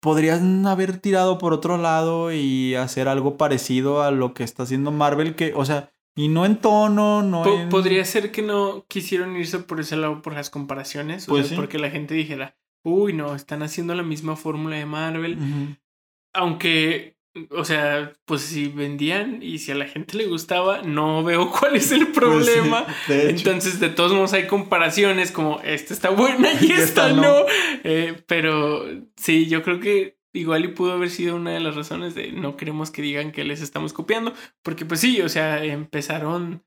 podrían haber tirado por otro lado y hacer algo parecido a lo que está haciendo Marvel, que, o sea, y no en tono, no en... Podría ser que no quisieron irse por ese lado por las comparaciones. o Pues sea, sí. Porque la gente dijera, uy, no, están haciendo la misma fórmula de Marvel. Ujú. Aunque, o sea, pues si vendían y si a la gente le gustaba, no veo cuál es el Pues sí, problema. de. Entonces, de todos modos, hay comparaciones como esta está buena y Y esta esta no. no. Eh, pero sí, yo creo que igual y pudo haber sido una de las razones de no queremos que digan que les estamos copiando. Porque, pues sí, o sea, empezaron,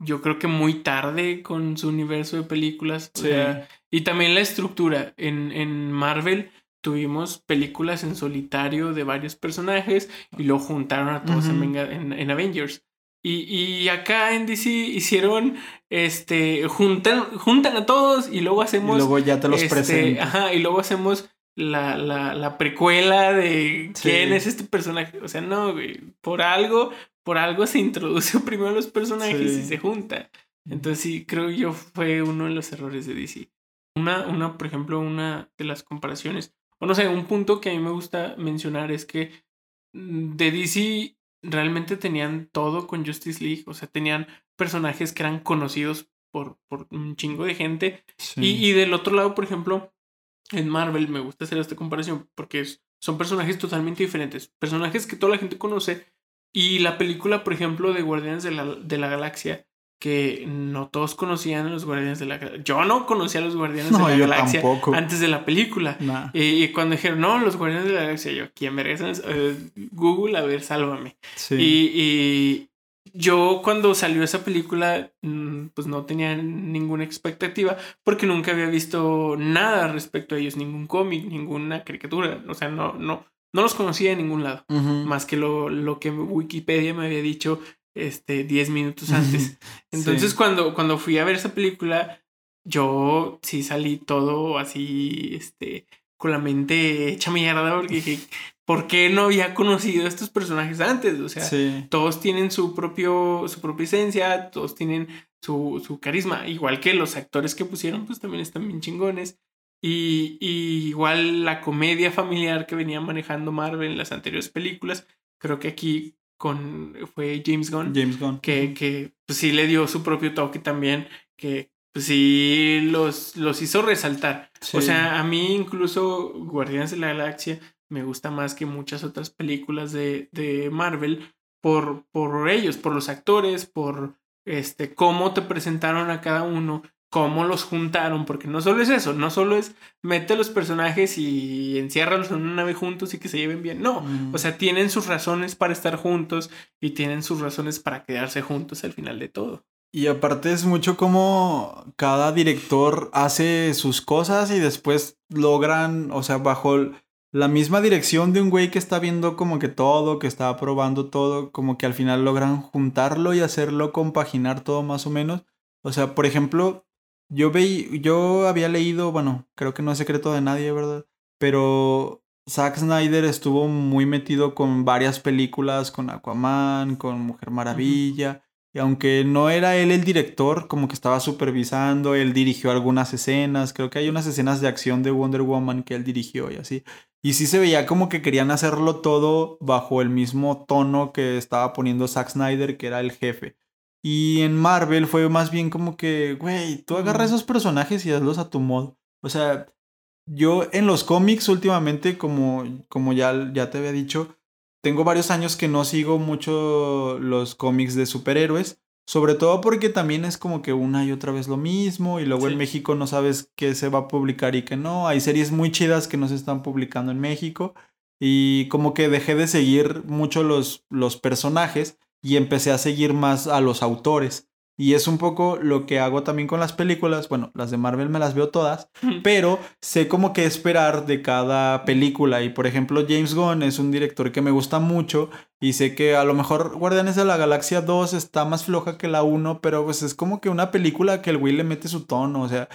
yo creo que muy tarde con su universo de películas. O Sí. sea, y también la estructura. En, en Marvel tuvimos películas en solitario de varios personajes y lo juntaron a todos en, Ujú. Venga- en- en Avengers. Y, y acá en DC hicieron, este, juntan, juntan a todos y luego Y hacemos... luego ya te los este. Ajá, y luego hacemos la, la, la precuela de Sí. quién es este personaje. O sea, no, güey, por algo, por algo se introduce primero los personajes Sí. y se junta. Entonces sí, creo yo fue uno de los errores de DC. Una, una, por ejemplo, una de las comparaciones, o no sé, un punto que a mí me gusta mencionar es que mm, de DC realmente tenían todo con Justice League, o sea, tenían personajes que eran conocidos por, por un chingo de gente. Sí. Y, y del otro lado, por ejemplo, en Marvel me gusta hacer esta comparación porque son personajes totalmente diferentes, personajes que toda la gente conoce. Y la película, por ejemplo, de Guardianes de la, de la Galaxia, que no todos conocían a los Guardianes de la Galaxia. Yo no conocía a los Guardianes No, de la yo Galaxia tampoco. antes de la película. Nah. Y, y cuando dijeron, no, los Guardianes de la Galaxia, yo, ¿quién vergas? Eh, Google, a ver, sálvame. Sí. Y yo cuando salió esa película, mm, pues no tenía ninguna expectativa porque nunca había visto nada respecto a ellos, ningún cómic, ninguna caricatura. O sea, no, no, no los conocía de ningún lado, más que lo, lo que Wikipedia me había dicho este 10 minutos antes. Entonces, Sí. cuando, cuando fui a ver esa película, yo sí salí todo así, este, con la mente hecha mierda, porque dije, ¿por qué no había conocido a estos personajes antes? O sea, Sí. todos tienen su propio, su propia esencia, todos tienen su, su carisma, igual que los actores que pusieron, pues también están bien chingones. Y, y igual la comedia familiar que venía manejando Marvel en las anteriores películas, creo que aquí con fue James Gunn, James Gunn. que, que pues sí le dio su propio toque también, que pues sí los, los hizo resaltar. O Sí. sea, a mí incluso Guardianes de la Galaxia me gusta más que muchas otras películas de, de Marvel por, por ellos, por los actores, por este, cómo te presentaron a cada uno, cómo los juntaron, porque no solo es eso, no solo es mete los personajes y enciérralos en una nave juntos y que se lleven bien, no, Mm. o sea, tienen sus razones para estar juntos y tienen sus razones para quedarse juntos al final de todo. Y aparte es mucho como cada director hace sus cosas y después logran, o sea, bajo l- la misma dirección de un güey que está viendo como que todo, que está probando todo, como que al final logran juntarlo y hacerlo compaginar todo más o menos. O sea, por ejemplo, yo veí, yo había leído, bueno, creo que no es secreto de nadie, ¿verdad? Pero Zack Snyder estuvo muy metido con varias películas, con Aquaman, con Mujer Maravilla. Y aunque no era él el director, como que estaba supervisando, él dirigió algunas escenas, creo que hay unas escenas de acción de Wonder Woman que él dirigió y así. Y sí se veía como que querían hacerlo todo bajo el mismo tono que estaba poniendo Zack Snyder, que era el jefe. Y en Marvel fue más bien como que, güey, tú agarra esos personajes y hazlos a tu modo. O sea, yo en los cómics últimamente, como, como ya, ya te había dicho, tengo varios años que no sigo mucho los cómics de superhéroes. Sobre todo porque también es como que una y otra vez lo mismo. Y luego Sí. en México no sabes qué se va a publicar y qué no. Hay series muy chidas que no se están publicando en México. Y como que dejé de seguir mucho los, los personajes y empecé a seguir más a los autores. Y es un poco lo que hago también con las películas. Bueno, las de Marvel me las veo todas, pero sé como que esperar de cada película. Y por ejemplo, James Gunn es un director que me gusta mucho y sé que a lo mejor Guardianes de la Galaxia 2 está más floja que la 1, pero pues es como que una película que el güey le mete su tono. O sea,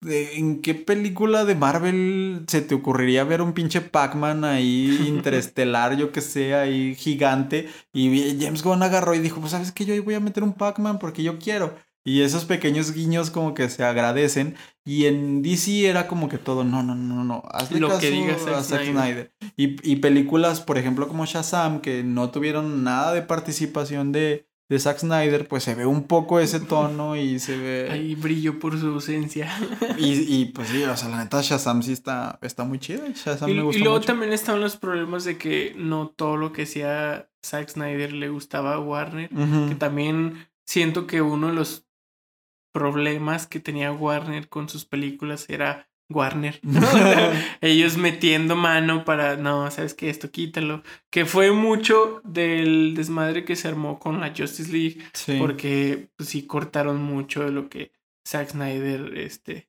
¿de- ¿en qué película de Marvel se te ocurriría ver un pinche Pac-Man ahí interestelar, yo que sé, ahí gigante? Y James Gunn agarró y dijo, pues sabes que yo ahí voy a meter un Pac-Man porque yo quiero. Y esos pequeños guiños como que se agradecen. Y en DC era como que todo, no, no, no, no, hazle Lo caso que diga Zack a Zack Snyder. Snyder. Y, y películas, por ejemplo, como Shazam, que no tuvieron nada de participación de, de Zack Snyder, pues se ve un poco ese tono y se ve... Ahí brilló por su ausencia. Y, y pues sí, o sea, la neta Shazam sí está, está muy chida. Shazam Y, me y gusta luego mucho. también estaban los problemas de que no todo lo que hacía Zack Snyder le gustaba a Warner. Que también siento que uno de los problemas que tenía Warner con sus películas era Warner. ¿no? O sea, Ellos metiendo mano para, no, sabes que esto quítalo. Que fue mucho del desmadre que se armó con la Justice League. Sí. Porque pues, sí cortaron mucho de lo que Zack Snyder este,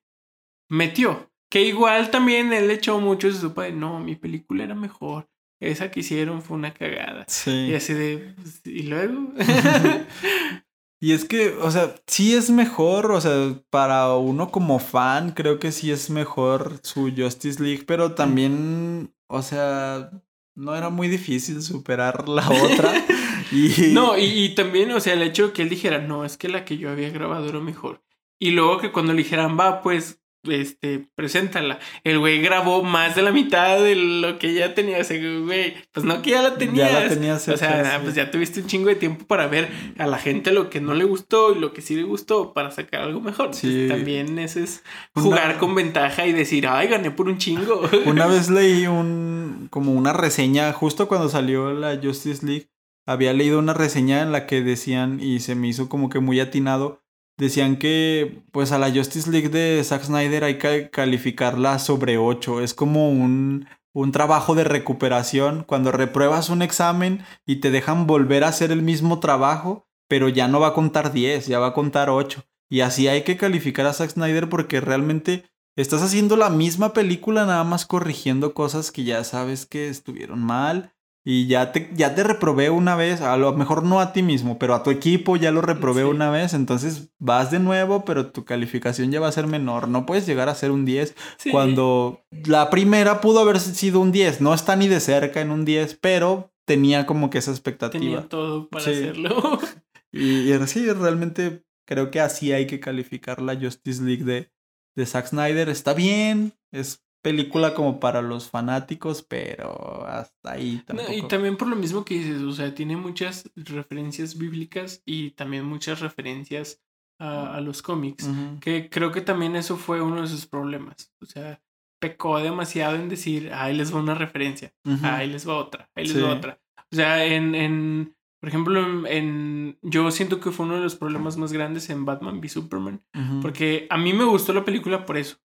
metió. Que igual también él echó mucho su sopa de no, mi película era mejor. Esa que hicieron fue una cagada. Sí. Y así de, pues, ¿y luego? Y es que, o sea, sí es mejor, o sea, para uno como fan, creo que sí es mejor su Justice League, pero también, o sea, no era muy difícil superar la otra. Y no, y, y también, o sea, el hecho de que él dijera, no, es que la que yo había grabado era mejor. Y luego que cuando le dijeran, va, pues, este, preséntala. El güey grabó más de la mitad de lo que ya tenía. O sea, güey, pues no que ya la tenías. Ya la tenías O hecha, sea, sí. pues ya tuviste un chingo de tiempo para ver a la gente lo que no le gustó y lo que sí le gustó para sacar algo mejor. Sí. Entonces, también ese es Una- jugar con ventaja y decir, ay, gané por un chingo. Una vez leí un como una reseña justo cuando salió la Justice League, había leído una reseña en la que decían y se me hizo como que muy atinado, decían que pues a la Justice League de Zack Snyder hay que calificarla sobre 8, es como un un trabajo de recuperación cuando repruebas un examen y te dejan volver a hacer el mismo trabajo, pero ya no va a contar 10, ya va a contar 8. Y así hay que calificar a Zack Snyder porque realmente Estás haciendo la misma película, nada más corrigiendo cosas que ya sabes que estuvieron mal. Y ya te, ya te reprobé una vez, a lo mejor no a ti mismo, pero a tu equipo ya lo reprobé Sí. una vez, entonces vas de nuevo, pero tu calificación ya va a ser menor. No puedes llegar a ser un 10 Sí. cuando la primera pudo haber sido un 10. No está ni de cerca en un 10, pero tenía como que esa expectativa. Tenía todo para Sí. hacerlo. Y, y sí, realmente creo que así hay que calificar la Justice League de, de Zack Snyder. Está bien, es película como para los fanáticos, pero hasta ahí No, tampoco. y también por lo mismo que dices, o sea, tiene muchas referencias bíblicas y también muchas referencias a, a los cómics. Que creo que también eso fue uno de sus problemas. O sea, pecó demasiado en decir, ahí les va una referencia, ahí les va otra, ahí les Sí. va otra. O sea, en, en por ejemplo, en, en- yo siento que fue uno de los problemas más grandes en Batman v Superman. Porque a mí me gustó la película por eso.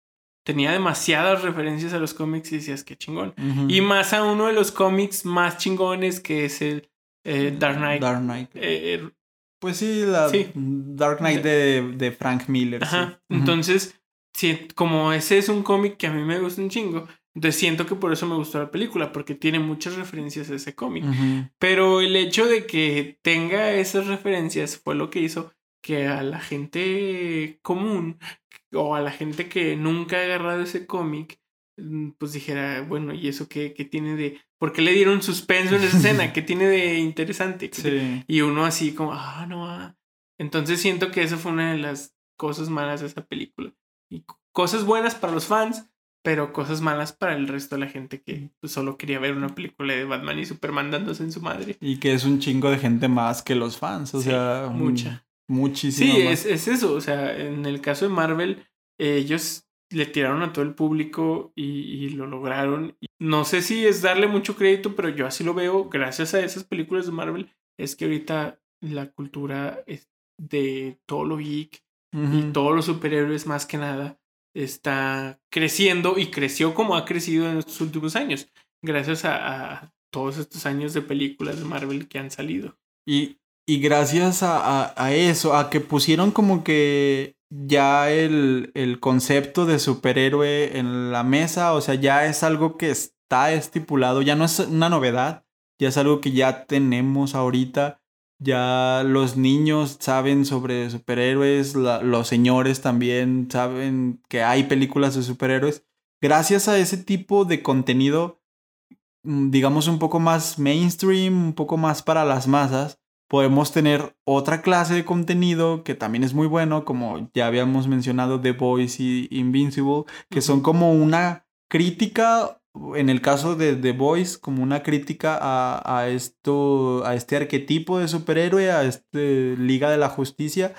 Tenía demasiadas referencias a los cómics y decías, qué chingón. Y más a uno de los cómics más chingones que es el eh, Dark Knight. Dark Knight. Eh, eh, Pues sí, la Sí. Dark Knight de, de Frank Miller. sí. ajá. Entonces, sí, como ese es un cómic que a mí me gusta un chingo, entonces siento que por eso me gustó la película, porque tiene muchas referencias a ese cómic. Pero el hecho de que tenga esas referencias fue lo que hizo que a la gente común o a la gente que nunca ha agarrado ese cómic, mm, pues dijera, bueno, ¿y eso qué, qué tiene de... ¿Por qué le dieron suspenso en esa escena? ¿Qué tiene de interesante? Sí. Y uno así como, ah, no, ah. Entonces siento que eso fue una de las cosas malas de esa película. Y cosas buenas para los fans, pero cosas malas para el resto de la gente que pues, solo quería ver una película de Batman y Superman dándose en su madre. Y que es un chingo de gente más que los fans. O Sí, sea, mucha. Muchísimo. Sí, es, es eso. O sea, en el caso de Marvel, ellos le tiraron a todo el público y, y lo lograron. No sé si es darle mucho crédito, pero yo así lo veo. Gracias a esas películas de Marvel, es que ahorita la cultura de todo lo geek y todos los superhéroes más que nada está creciendo y creció como ha crecido en estos últimos años. Gracias a, a todos estos años de películas de Marvel que han salido. Y, y gracias a, a- a eso, a que pusieron como que ya el, el concepto de superhéroe en la mesa, o sea, ya es algo que está estipulado, ya no es una novedad, ya es algo que ya tenemos ahorita, ya los niños saben sobre superhéroes, la- los señores también saben que hay películas de superhéroes. Gracias a ese tipo de contenido, mm, digamos un poco más mainstream, un poco más para las masas, podemos tener otra clase de contenido que también es muy bueno, como ya habíamos mencionado The Boys y Invincible, que son como una crítica, en el caso de The Boys, como una crítica a, a esto, a este arquetipo de superhéroe, a este Liga de la Justicia,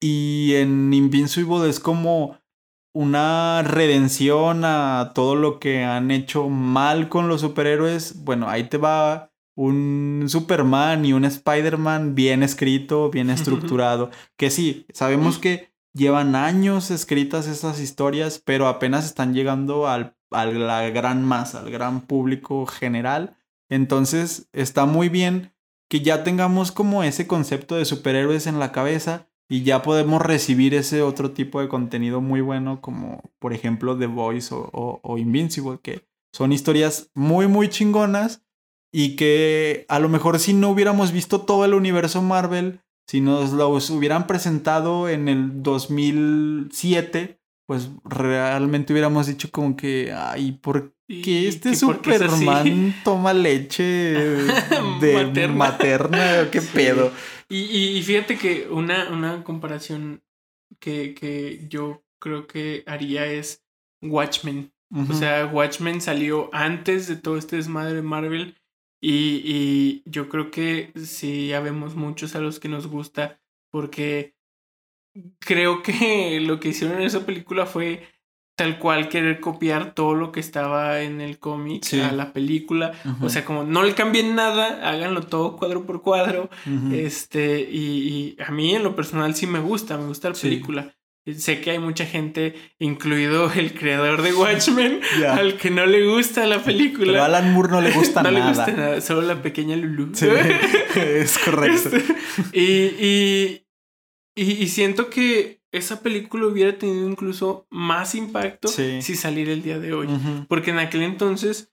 y en Invincible es como una redención a todo lo que han hecho mal con los superhéroes. Bueno, ahí te va un Superman y un Spider-Man bien escrito, bien estructurado. que sí, sabemos que llevan años escritas estas historias, pero apenas están llegando al, a la gran masa, al gran público general. Entonces está muy bien que ya tengamos como ese concepto de superhéroes en la cabeza y ya podemos recibir ese otro tipo de contenido muy bueno como por ejemplo The Voice o, o- o Invincible, que son historias muy muy chingonas y que a lo mejor si no hubiéramos visto todo el universo Marvel, si nos los hubieran presentado en el 2007, pues realmente hubiéramos dicho como que, ay, ¿por qué este es. Superman toma leche de Materna. materna? ¿Qué Sí. pedo? Y, y- y fíjate que una, una comparación que, que yo creo que haría es Watchmen. O sea, Watchmen salió antes de todo este desmadre de Marvel. Y, y yo creo que sí, ya vemos muchos a los que nos gusta. Porque creo que lo que hicieron en esa película fue tal cual querer copiar todo lo que estaba en el cómic Sí. a la película. O sea, como no le cambien nada, háganlo todo cuadro por cuadro. Este, y, y a mí en lo personal sí me gusta, me gusta la Sí. película. Sé que hay mucha gente, incluido el creador de Watchmen, al que no le gusta la película. Pero a Alan Moore no le gusta no nada. le gusta nada, solo la pequeña Lulu. Sí, es correcto. Este, y, y, y, y siento que esa película hubiera tenido incluso más impacto Sí. si saliera el día de hoy. Porque en aquel entonces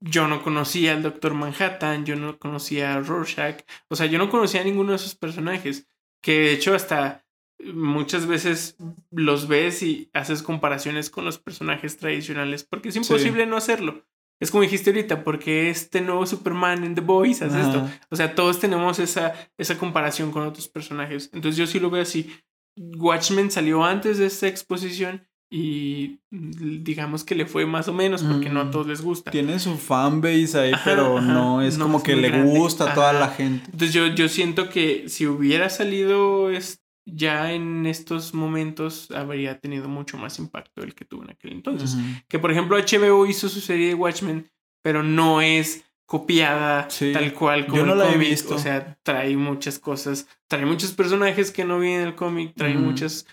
yo no conocía al Doctor Manhattan, yo no conocía a Rorschach, o sea, yo no conocía a ninguno de esos personajes, que de hecho hasta muchas veces los ves y haces comparaciones con los personajes tradicionales, porque es imposible no hacerlo. Es como dijiste ahorita, porque este nuevo Superman en The Boys hace esto. O sea, todos tenemos esa, esa comparación con otros personajes. Entonces yo sí lo veo así. Watchmen salió antes de esta exposición y digamos que le fue más o menos porque no a todos les gusta. Tiene su fanbase ahí, pero no es como que le gusta a toda la gente. Entonces yo, yo siento que si hubiera salido ya en estos momentos habría tenido mucho más impacto el que tuvo en aquel entonces. Que por ejemplo HBO hizo su serie de Watchmen, pero no es copiada tal cual como Yo no la he visto. O sea, trae muchas cosas, trae muchos personajes que no vienen en el cómic, trae muchas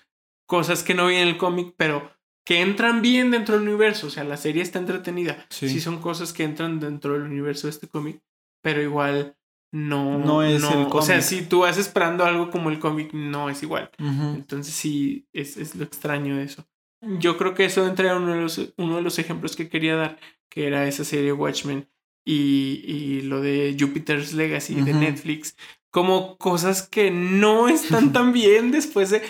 cosas que no vienen en el cómic, pero que entran bien dentro del universo. O sea, la serie está entretenida. Sí, son cosas que entran dentro del universo de este cómic, pero igual no, no es el cómic. O sea, si tú vas esperando algo como el cómic, no es igual. Entonces sí, es, es, lo extraño de eso. Yo creo que eso entra en uno de los, uno de los ejemplos que quería dar, que era esa serie Watchmen y, y lo de Jupiter's Legacy de Netflix, como cosas que no están tan bien después de,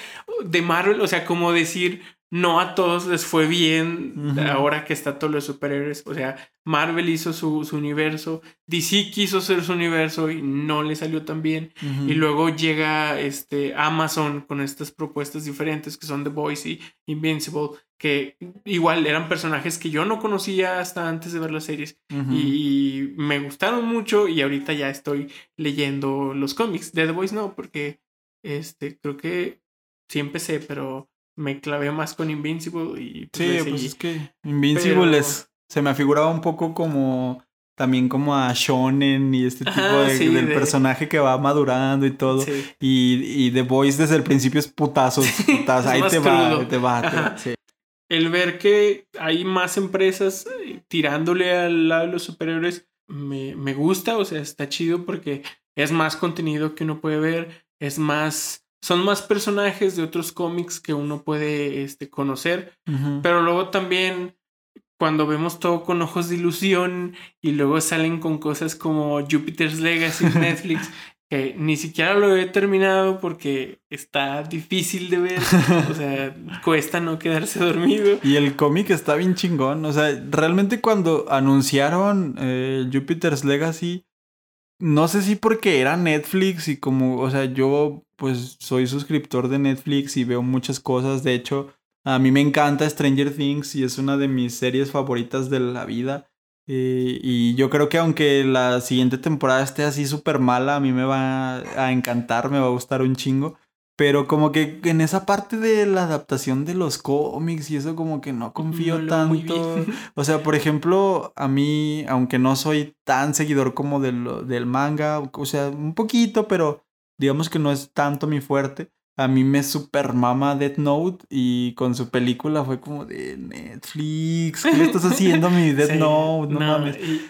de Marvel, o sea, como decir, no a todos les fue bien ahora que está todos los superhéroes. O sea, Marvel hizo su, su, universo, DC quiso hacer su universo y no le salió tan bien. Y luego llega este Amazon con estas propuestas diferentes que son The Voice y Invincible, que igual eran personajes que yo no conocía hasta antes de ver las series y me gustaron mucho y ahorita ya estoy leyendo los cómics. De The Voice no, porque este creo que sí empecé, pero me clavé más con Invincible y... Pues, sí, pues es que Invincible es... Se me figuraba un poco como... También como a Shonen y este tipo de, del personaje que va madurando y todo. Y, y The Voice desde el principio es putazos, putazos. ahí, te va, ahí te va, El ver que hay más empresas eh, tirándole al lado de los superiores me, me gusta, o sea, está chido porque es más contenido que uno puede ver, es más son más personajes de otros cómics que uno puede este, conocer, pero luego también cuando vemos todo con ojos de ilusión y luego salen con cosas como Jupiter's Legacy Netflix, que ni siquiera lo he terminado porque está difícil de ver, o sea, cuesta no quedarse dormido. Y el cómic está bien chingón, o sea, realmente cuando anunciaron eh, Jupiter's Legacy, no sé si porque era Netflix y como, o sea, yo pues soy suscriptor de Netflix y veo muchas cosas. De hecho, a mí me encanta Stranger Things y es una de mis series favoritas de la vida. Eh, y yo creo que aunque la siguiente temporada esté así súper mala, a mí me va a encantar, me va a gustar un chingo. Pero como que en esa parte de la adaptación de los cómics y eso como que no confío tanto. O sea, por ejemplo, a mí, aunque no soy tan seguidor como del, del manga, o sea, un poquito, pero digamos que no es tanto mi fuerte. A mí me super mama Death Note y con su película fue como de Netflix, ¿qué le estás haciendo mi Death Note? No, mames. Y...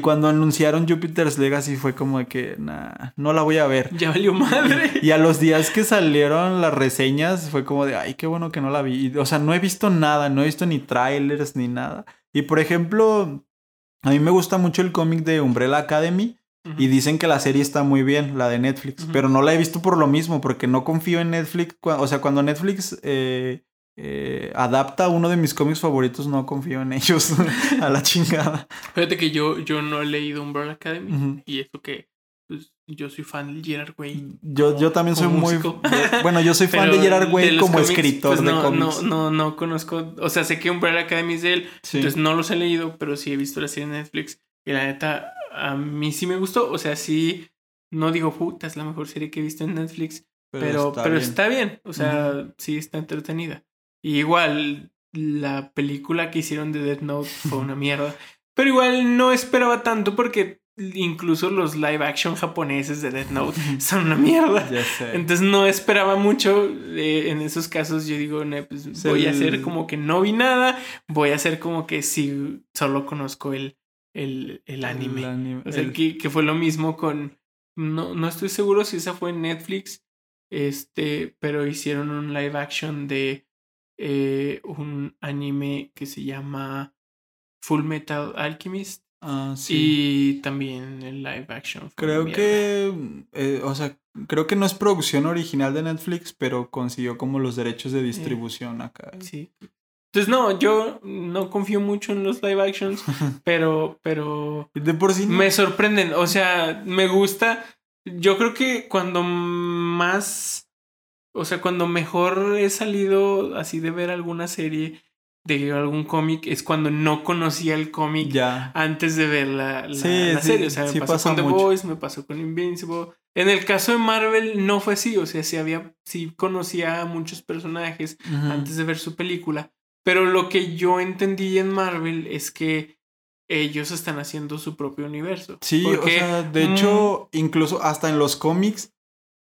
cuando anunciaron Jupiter's Legacy fue como de que, nah, no la voy a ver. Ya valió madre. Y, a los días que salieron las reseñas fue como de, ay, qué bueno que no la vi. O sea, no he visto nada, no he visto ni trailers ni nada. Y por ejemplo, a mí me gusta mucho el cómic de Umbrella Academy. Y dicen que la serie está muy bien, la de Netflix, pero no la he visto por lo mismo, porque no confío en Netflix. O sea, cuando Netflix eh, eh, adapta uno de mis cómics favoritos, no confío en ellos a la chingada. Fíjate que yo, yo no he leído Umbrella Academy y eso que pues, yo soy fan de Gerard Way. Yo, yo también soy muy. bueno, yo soy fan de Gerard Way como escritor pues, de cómics. No, no, no conozco. O sea, sé que Umbrella Academy es de él. Entonces no los he leído, pero sí he visto la serie de Netflix. Y la neta, a mí sí me gustó. O sea, sí, no digo puta, es la mejor serie que he visto en Netflix. Pero, pero, está, bien. O sea, sí está entretenida. Y igual, la película que hicieron de Death Note fue una mierda. Pero igual no esperaba tanto porque incluso los live action japoneses de Death Note son una mierda. Entonces no esperaba mucho. Eh, en esos casos yo digo, pues voy a hacer como que no vi nada. Voy a hacer como que sí, solo conozco el, el, el anime. o sea, que, que, fue lo mismo con. No, no estoy seguro si esa fue en Netflix. Este, pero hicieron un live action de eh, un anime que se llama Full Metal Alchemist. Ah, sí. Y también el live action. Creo que, eh, o sea, creo que no es producción original de Netflix, pero consiguió como los derechos de distribución acá. Sí. Entonces, no, yo no confío mucho en los live actions, pero, pero De por sí. no- me sorprenden. O sea, me gusta. Yo creo que cuando más, o sea, cuando mejor he salido así de ver alguna serie de algún cómic es cuando no conocía el cómic Ya. antes de ver la, la- Sí, la sí, serie. O sea, me sí pasó con The mucho. Boys, me pasó con Invincible. En el caso de Marvel no fue así. O sea, sí había, sí conocía a muchos personajes antes de ver su película. Pero lo que yo entendí en Marvel es que ellos están haciendo su propio universo. Sí, o sea, de mm, hecho, incluso hasta en los cómics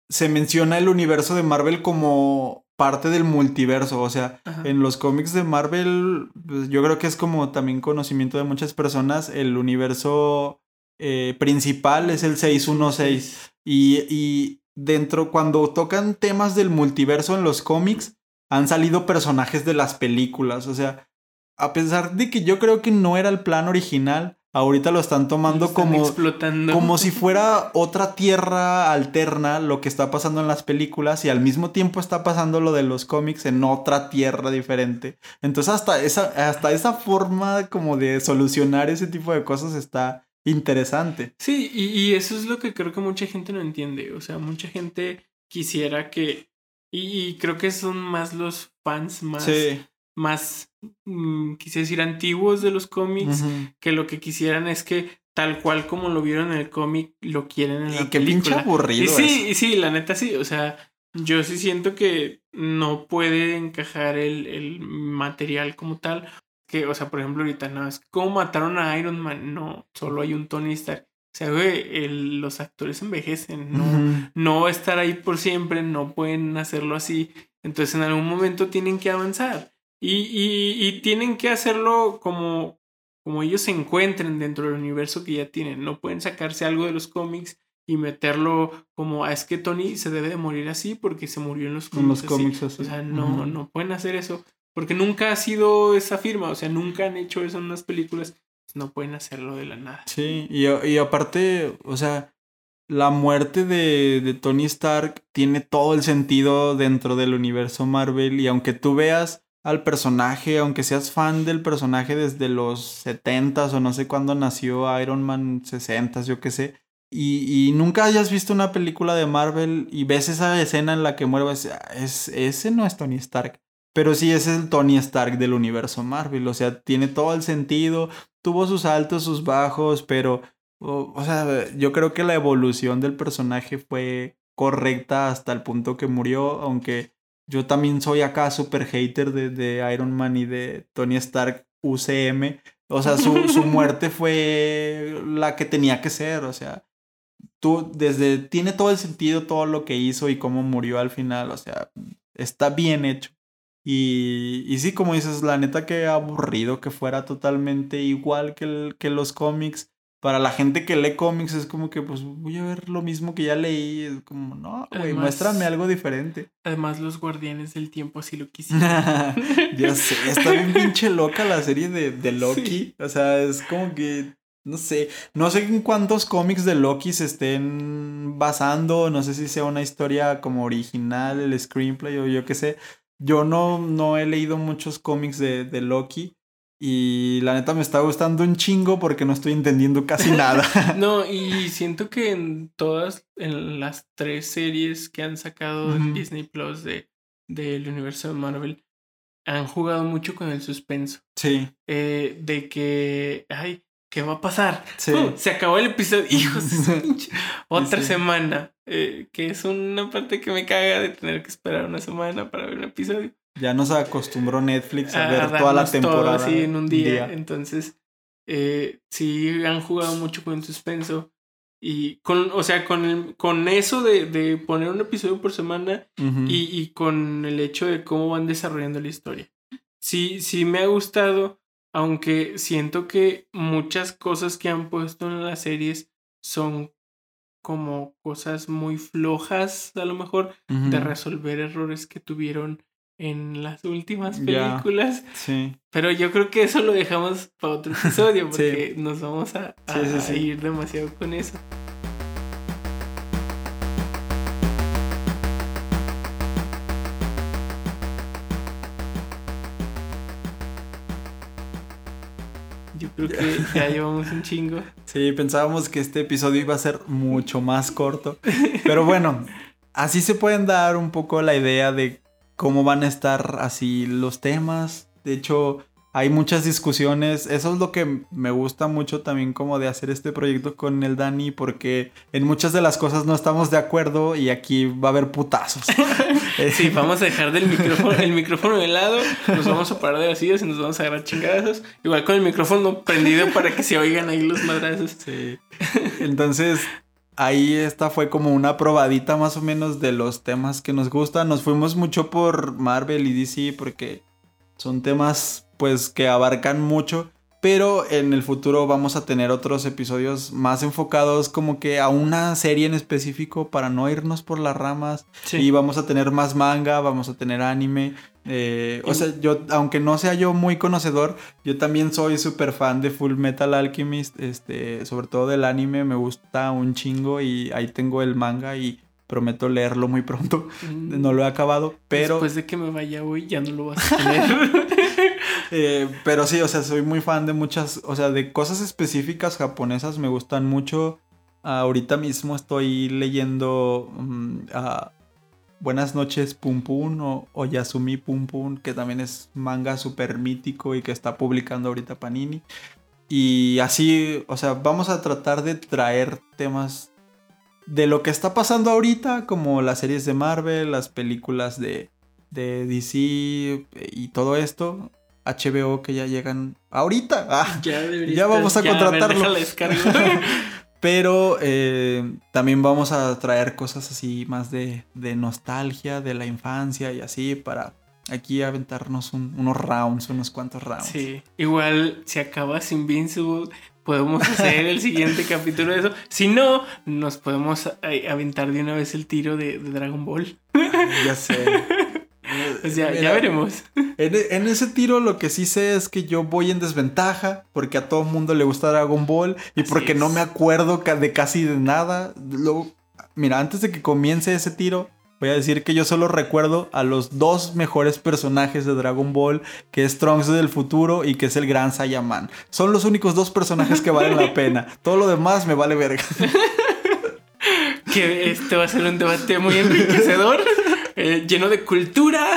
se menciona el universo de Marvel como parte del multiverso. O sea, ajá. en los cómics de Marvel, pues, yo creo que es como también conocimiento de muchas personas, el universo eh, principal es el 616. Y, y dentro, cuando tocan temas del multiverso en los cómics, han salido personajes de las películas. O sea, a pesar de que yo creo que no era el plan original, ahorita lo están tomando están como, explotando. como si fuera otra tierra alterna lo que está pasando en las películas y al mismo tiempo está pasando lo de los cómics en otra tierra diferente. Entonces hasta esa, hasta esa forma como de solucionar ese tipo de cosas está interesante. Sí, y, y eso es lo que creo que mucha gente no entiende. O sea, mucha gente quisiera que. Y, y creo que son más los fans más. Sí. Más. Mm, quise decir, antiguos de los cómics. Ujú. Que lo que quisieran es que tal cual como lo vieron en el cómic, lo quieren en Y la qué pinche aburrido Y sí, y sí, la neta sí. O sea, yo sí siento que no puede encajar el, el material como tal. Que, o sea, por ejemplo, ahorita no, es como mataron a Iron Man. No, solo hay un Tony Stark. O sea, güey, el- los actores envejecen. No, Ujú. no va a estar ahí por siempre. No pueden hacerlo así. Entonces, en algún momento tienen que avanzar. Y, y, y tienen que hacerlo como, como ellos se encuentren dentro del universo que ya tienen. No pueden sacarse algo de los cómics y meterlo como, "Ah, es que Tony se debe de morir así porque se murió en los En los cómics. así". cómics así. O sea, no, no pueden hacer eso. Porque nunca ha sido esa firma. O sea, nunca han hecho eso en unas películas. No pueden hacerlo de la nada. Sí, y, y aparte, o sea, la muerte de, de Tony Stark tiene todo el sentido dentro del universo Marvel y aunque tú veas al personaje, aunque seas fan del personaje desde los 70s o no sé cuándo nació Iron Man 60s, yo qué sé, y, y nunca hayas visto una película de Marvel y ves esa escena en la que muere, vas a decir, "Ah, es, ese no es Tony Stark. Pero sí, es el Tony Stark del universo Marvel. O sea, tiene todo el sentido. Tuvo sus altos, sus bajos, pero. O sea, yo creo que la evolución del personaje fue correcta hasta el punto que murió. Aunque yo también soy acá super hater de, de Iron Man y de Tony Stark UCM. O sea, su, su muerte fue la que tenía que ser. O sea, tú desde. Tiene todo el sentido todo lo que hizo y cómo murió al final. O sea, está bien hecho. Y, y sí, como dices, la neta que aburrido que fuera totalmente igual que, el- que los cómics. Para la gente que lee cómics es como que, pues voy a ver lo mismo que ya leí. Es como, no, güey, muéstrame algo diferente. Además, los guardianes del tiempo así lo quisieron. ya sé, está bien pinche loca la serie de, de Loki. Sí. O sea, es como que, no sé, no sé en cuántos cómics de Loki se estén basando, no sé si sea una historia como original, el screenplay o yo qué sé. Yo no, no he leído muchos cómics de, de Loki y la neta me está gustando un chingo porque no estoy entendiendo casi nada. No, y siento que en todas, en las tres series que han sacado en. Disney Plus de del universo de Marvel, han jugado mucho con el suspenso. sí, eh, de que, ay, ¿qué va a pasar? Sí. Uh, se acabó el episodio. Hijos, otra sí. semana. eh, que es una parte que me caga de tener que esperar una semana para ver un episodio. Ya nos acostumbró Netflix a, a ver toda la todo temporada. así en un día. Entonces, eh, sí han jugado mucho con el suspenso. Y con, o sea, con, el- con eso de, de poner un episodio por semana y, y con el hecho de cómo van desarrollando la historia. Sí, sí me ha gustado, aunque siento que muchas cosas que han puesto en las series son como cosas muy flojas, a lo mejor, de resolver errores que tuvieron en las últimas Ya. películas. Sí. Pero yo creo que eso lo dejamos para otro episodio Sí. porque nos vamos a, a- Sí, sí, sí. a ir demasiado con eso. Yo creo que ya llevamos un chingo. Sí, pensábamos que este episodio iba a ser mucho más corto. Pero bueno, así se pueden dar un poco la idea de cómo van a estar así los temas. De hecho, hay muchas discusiones. Eso es lo que me gusta mucho también como de hacer este proyecto con el Dani, porque en muchas de las cosas no estamos de acuerdo y aquí va a haber putazos. Sí, vamos a dejar del micrófono, el micrófono de lado, nos vamos a parar de las sillas y nos vamos a agarrar chingadazos. Igual con el micrófono prendido para que se oigan ahí los madrazos. Sí. Entonces, ahí esta fue como una probadita más o menos de los temas que nos gustan. Nos fuimos mucho por Marvel y DC porque son temas pues que abarcan mucho. Pero en el futuro vamos a tener otros episodios más enfocados como que a una serie en específico para no irnos por las ramas. Sí. Y vamos a tener más manga, vamos a tener anime. Eh, o sea, yo, aunque no sea yo muy conocedor, yo también soy súper fan de Full Metal Alchemist. Este, sobre todo del anime, me gusta un chingo y ahí tengo el manga y prometo leerlo muy pronto. Mm, No lo he acabado, pero, Después de que me vaya hoy, ya no lo vas a tener. eh, pero sí, o sea, soy muy fan de muchas, o sea, de cosas específicas japonesas me gustan mucho. Ahorita mismo estoy leyendo mm, Buenas noches Pum Pum o, o Yasumi Pum Pum, que también es manga súper mítico y que está publicando ahorita Panini. Y así, o sea, vamos a tratar de traer temas de lo que está pasando ahorita, como las series de Marvel, las películas de, de DC y todo esto. HBO que ya llegan ahorita. Ah, ya Ya vamos a ver, contratarlo. Pero eh, también vamos a traer cosas así más de, de nostalgia, de la infancia y así para aquí aventarnos un- unos rounds, unos cuantos rounds. Sí, igual si acabas Invincible, podemos hacer el siguiente capítulo de eso. Si no, nos podemos eh, aventar de una vez el tiro de, de Dragon Ball. Ya sé. Pues ya, ya veremos. En, en ese tiro lo que sí sé es que yo voy en desventaja porque a todo mundo le gusta Dragon Ball y Así porque no me acuerdo de casi de nada. Lo- mira, antes de que comience ese tiro, voy a decir que yo solo recuerdo a los dos mejores personajes de Dragon Ball, que es Trunks del futuro y que es el Gran Saiyaman. Son los únicos dos personajes que valen la pena. Todo lo demás me vale verga. Que este va a ser un debate muy enriquecedor, eh, lleno de cultura.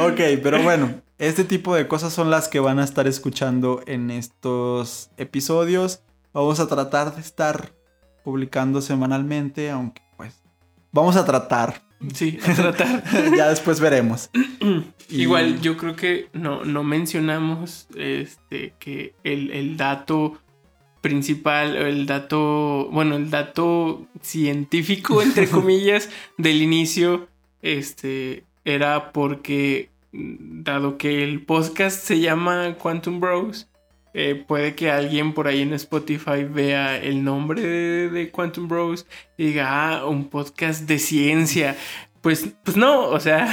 Ok, pero bueno, este tipo de cosas son las que van a estar escuchando en estos episodios. Vamos a tratar de estar publicando semanalmente, aunque pues vamos a tratar. Sí, a tratar. ya después veremos. Y- Igual yo creo que no, no mencionamos este que el, el dato principal, el dato, bueno, el dato científico, entre comillas, del inicio, este, era porque, mm, dado que el podcast se llama Quantum Bros, eh, puede que alguien por ahí en Spotify vea el nombre de, de Quantum Bros y diga, ah, un podcast de ciencia. Pues, pues no, o sea,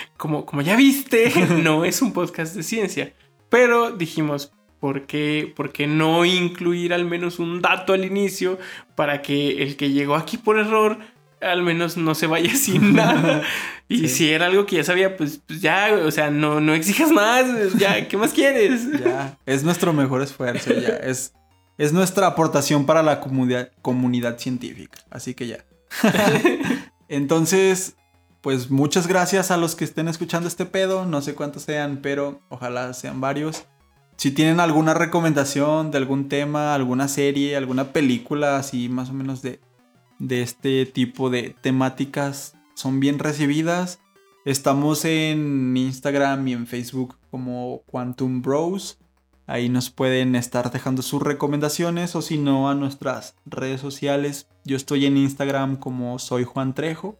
como, como ya viste, no es un podcast de ciencia. Pero dijimos, ¿por qué, por qué no incluir al menos un dato al inicio para que el que llegó aquí por error al menos no se vaya sin nada? Y Sí. si era algo que ya sabía, pues, pues ya, o sea, no, no exijas más, ya, ¿qué más quieres? Ya, es nuestro mejor esfuerzo, ya. Es, es nuestra aportación para la comunidad, comunidad científica. Así que ya. Entonces, pues muchas gracias a los que estén escuchando este pedo. No sé cuántos sean, pero ojalá sean varios. Si tienen alguna recomendación de algún tema, alguna serie, alguna película así más o menos de, de este tipo de temáticas, son bien recibidas. Estamos en Instagram y en Facebook como Quantum Bros. Ahí nos pueden estar dejando sus recomendaciones o si no a nuestras redes sociales. Yo estoy en Instagram como soy Juan Trejo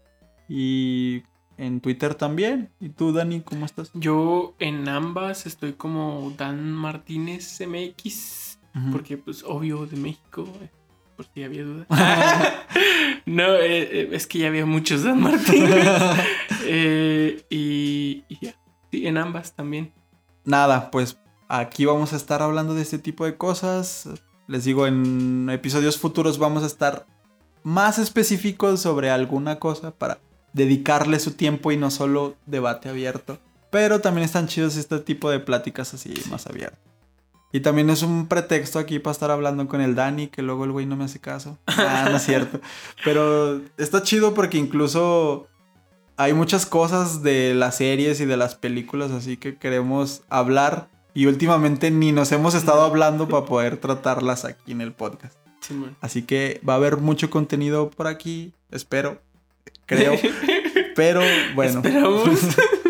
y en Twitter también. ¿Y tú, Dani, cómo estás? Yo en ambas estoy como Dan Martínez MX, porque pues obvio de México. por si había duda. no, eh, eh, es que ya había muchos Dan Martín. Eh, y, y ya. Sí, en ambas también. Nada, pues aquí vamos a estar hablando de este tipo de cosas. Les digo, en episodios futuros vamos a estar más específicos sobre alguna cosa para dedicarle su tiempo y no solo debate abierto. Pero también están chidos este tipo de pláticas así más abiertas. Y también es un pretexto aquí para estar hablando con el Dani, que luego el güey no me hace caso. Ah, no es cierto. Pero está chido porque incluso hay muchas cosas de las series y de las películas así que queremos hablar. Y últimamente ni nos hemos estado hablando para poder tratarlas aquí en el podcast. Así que va a haber mucho contenido por aquí, espero, creo. Pero bueno, Esperamos.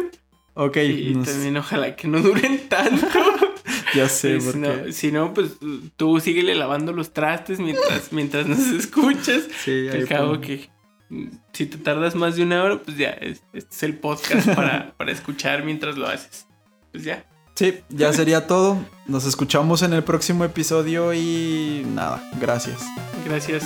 ok, Y nos- también ojalá que no duren tanto. ya sé, porque no, si no, pues tú síguele lavando los trastes mientras, mientras nos escuchas. sí, ahí cabo que si te tardas más de una hora, pues ya, es- este es el podcast para, para escuchar mientras lo haces. Pues ya. Sí, ya sería todo. Nos escuchamos en el próximo episodio y nada, gracias. Gracias.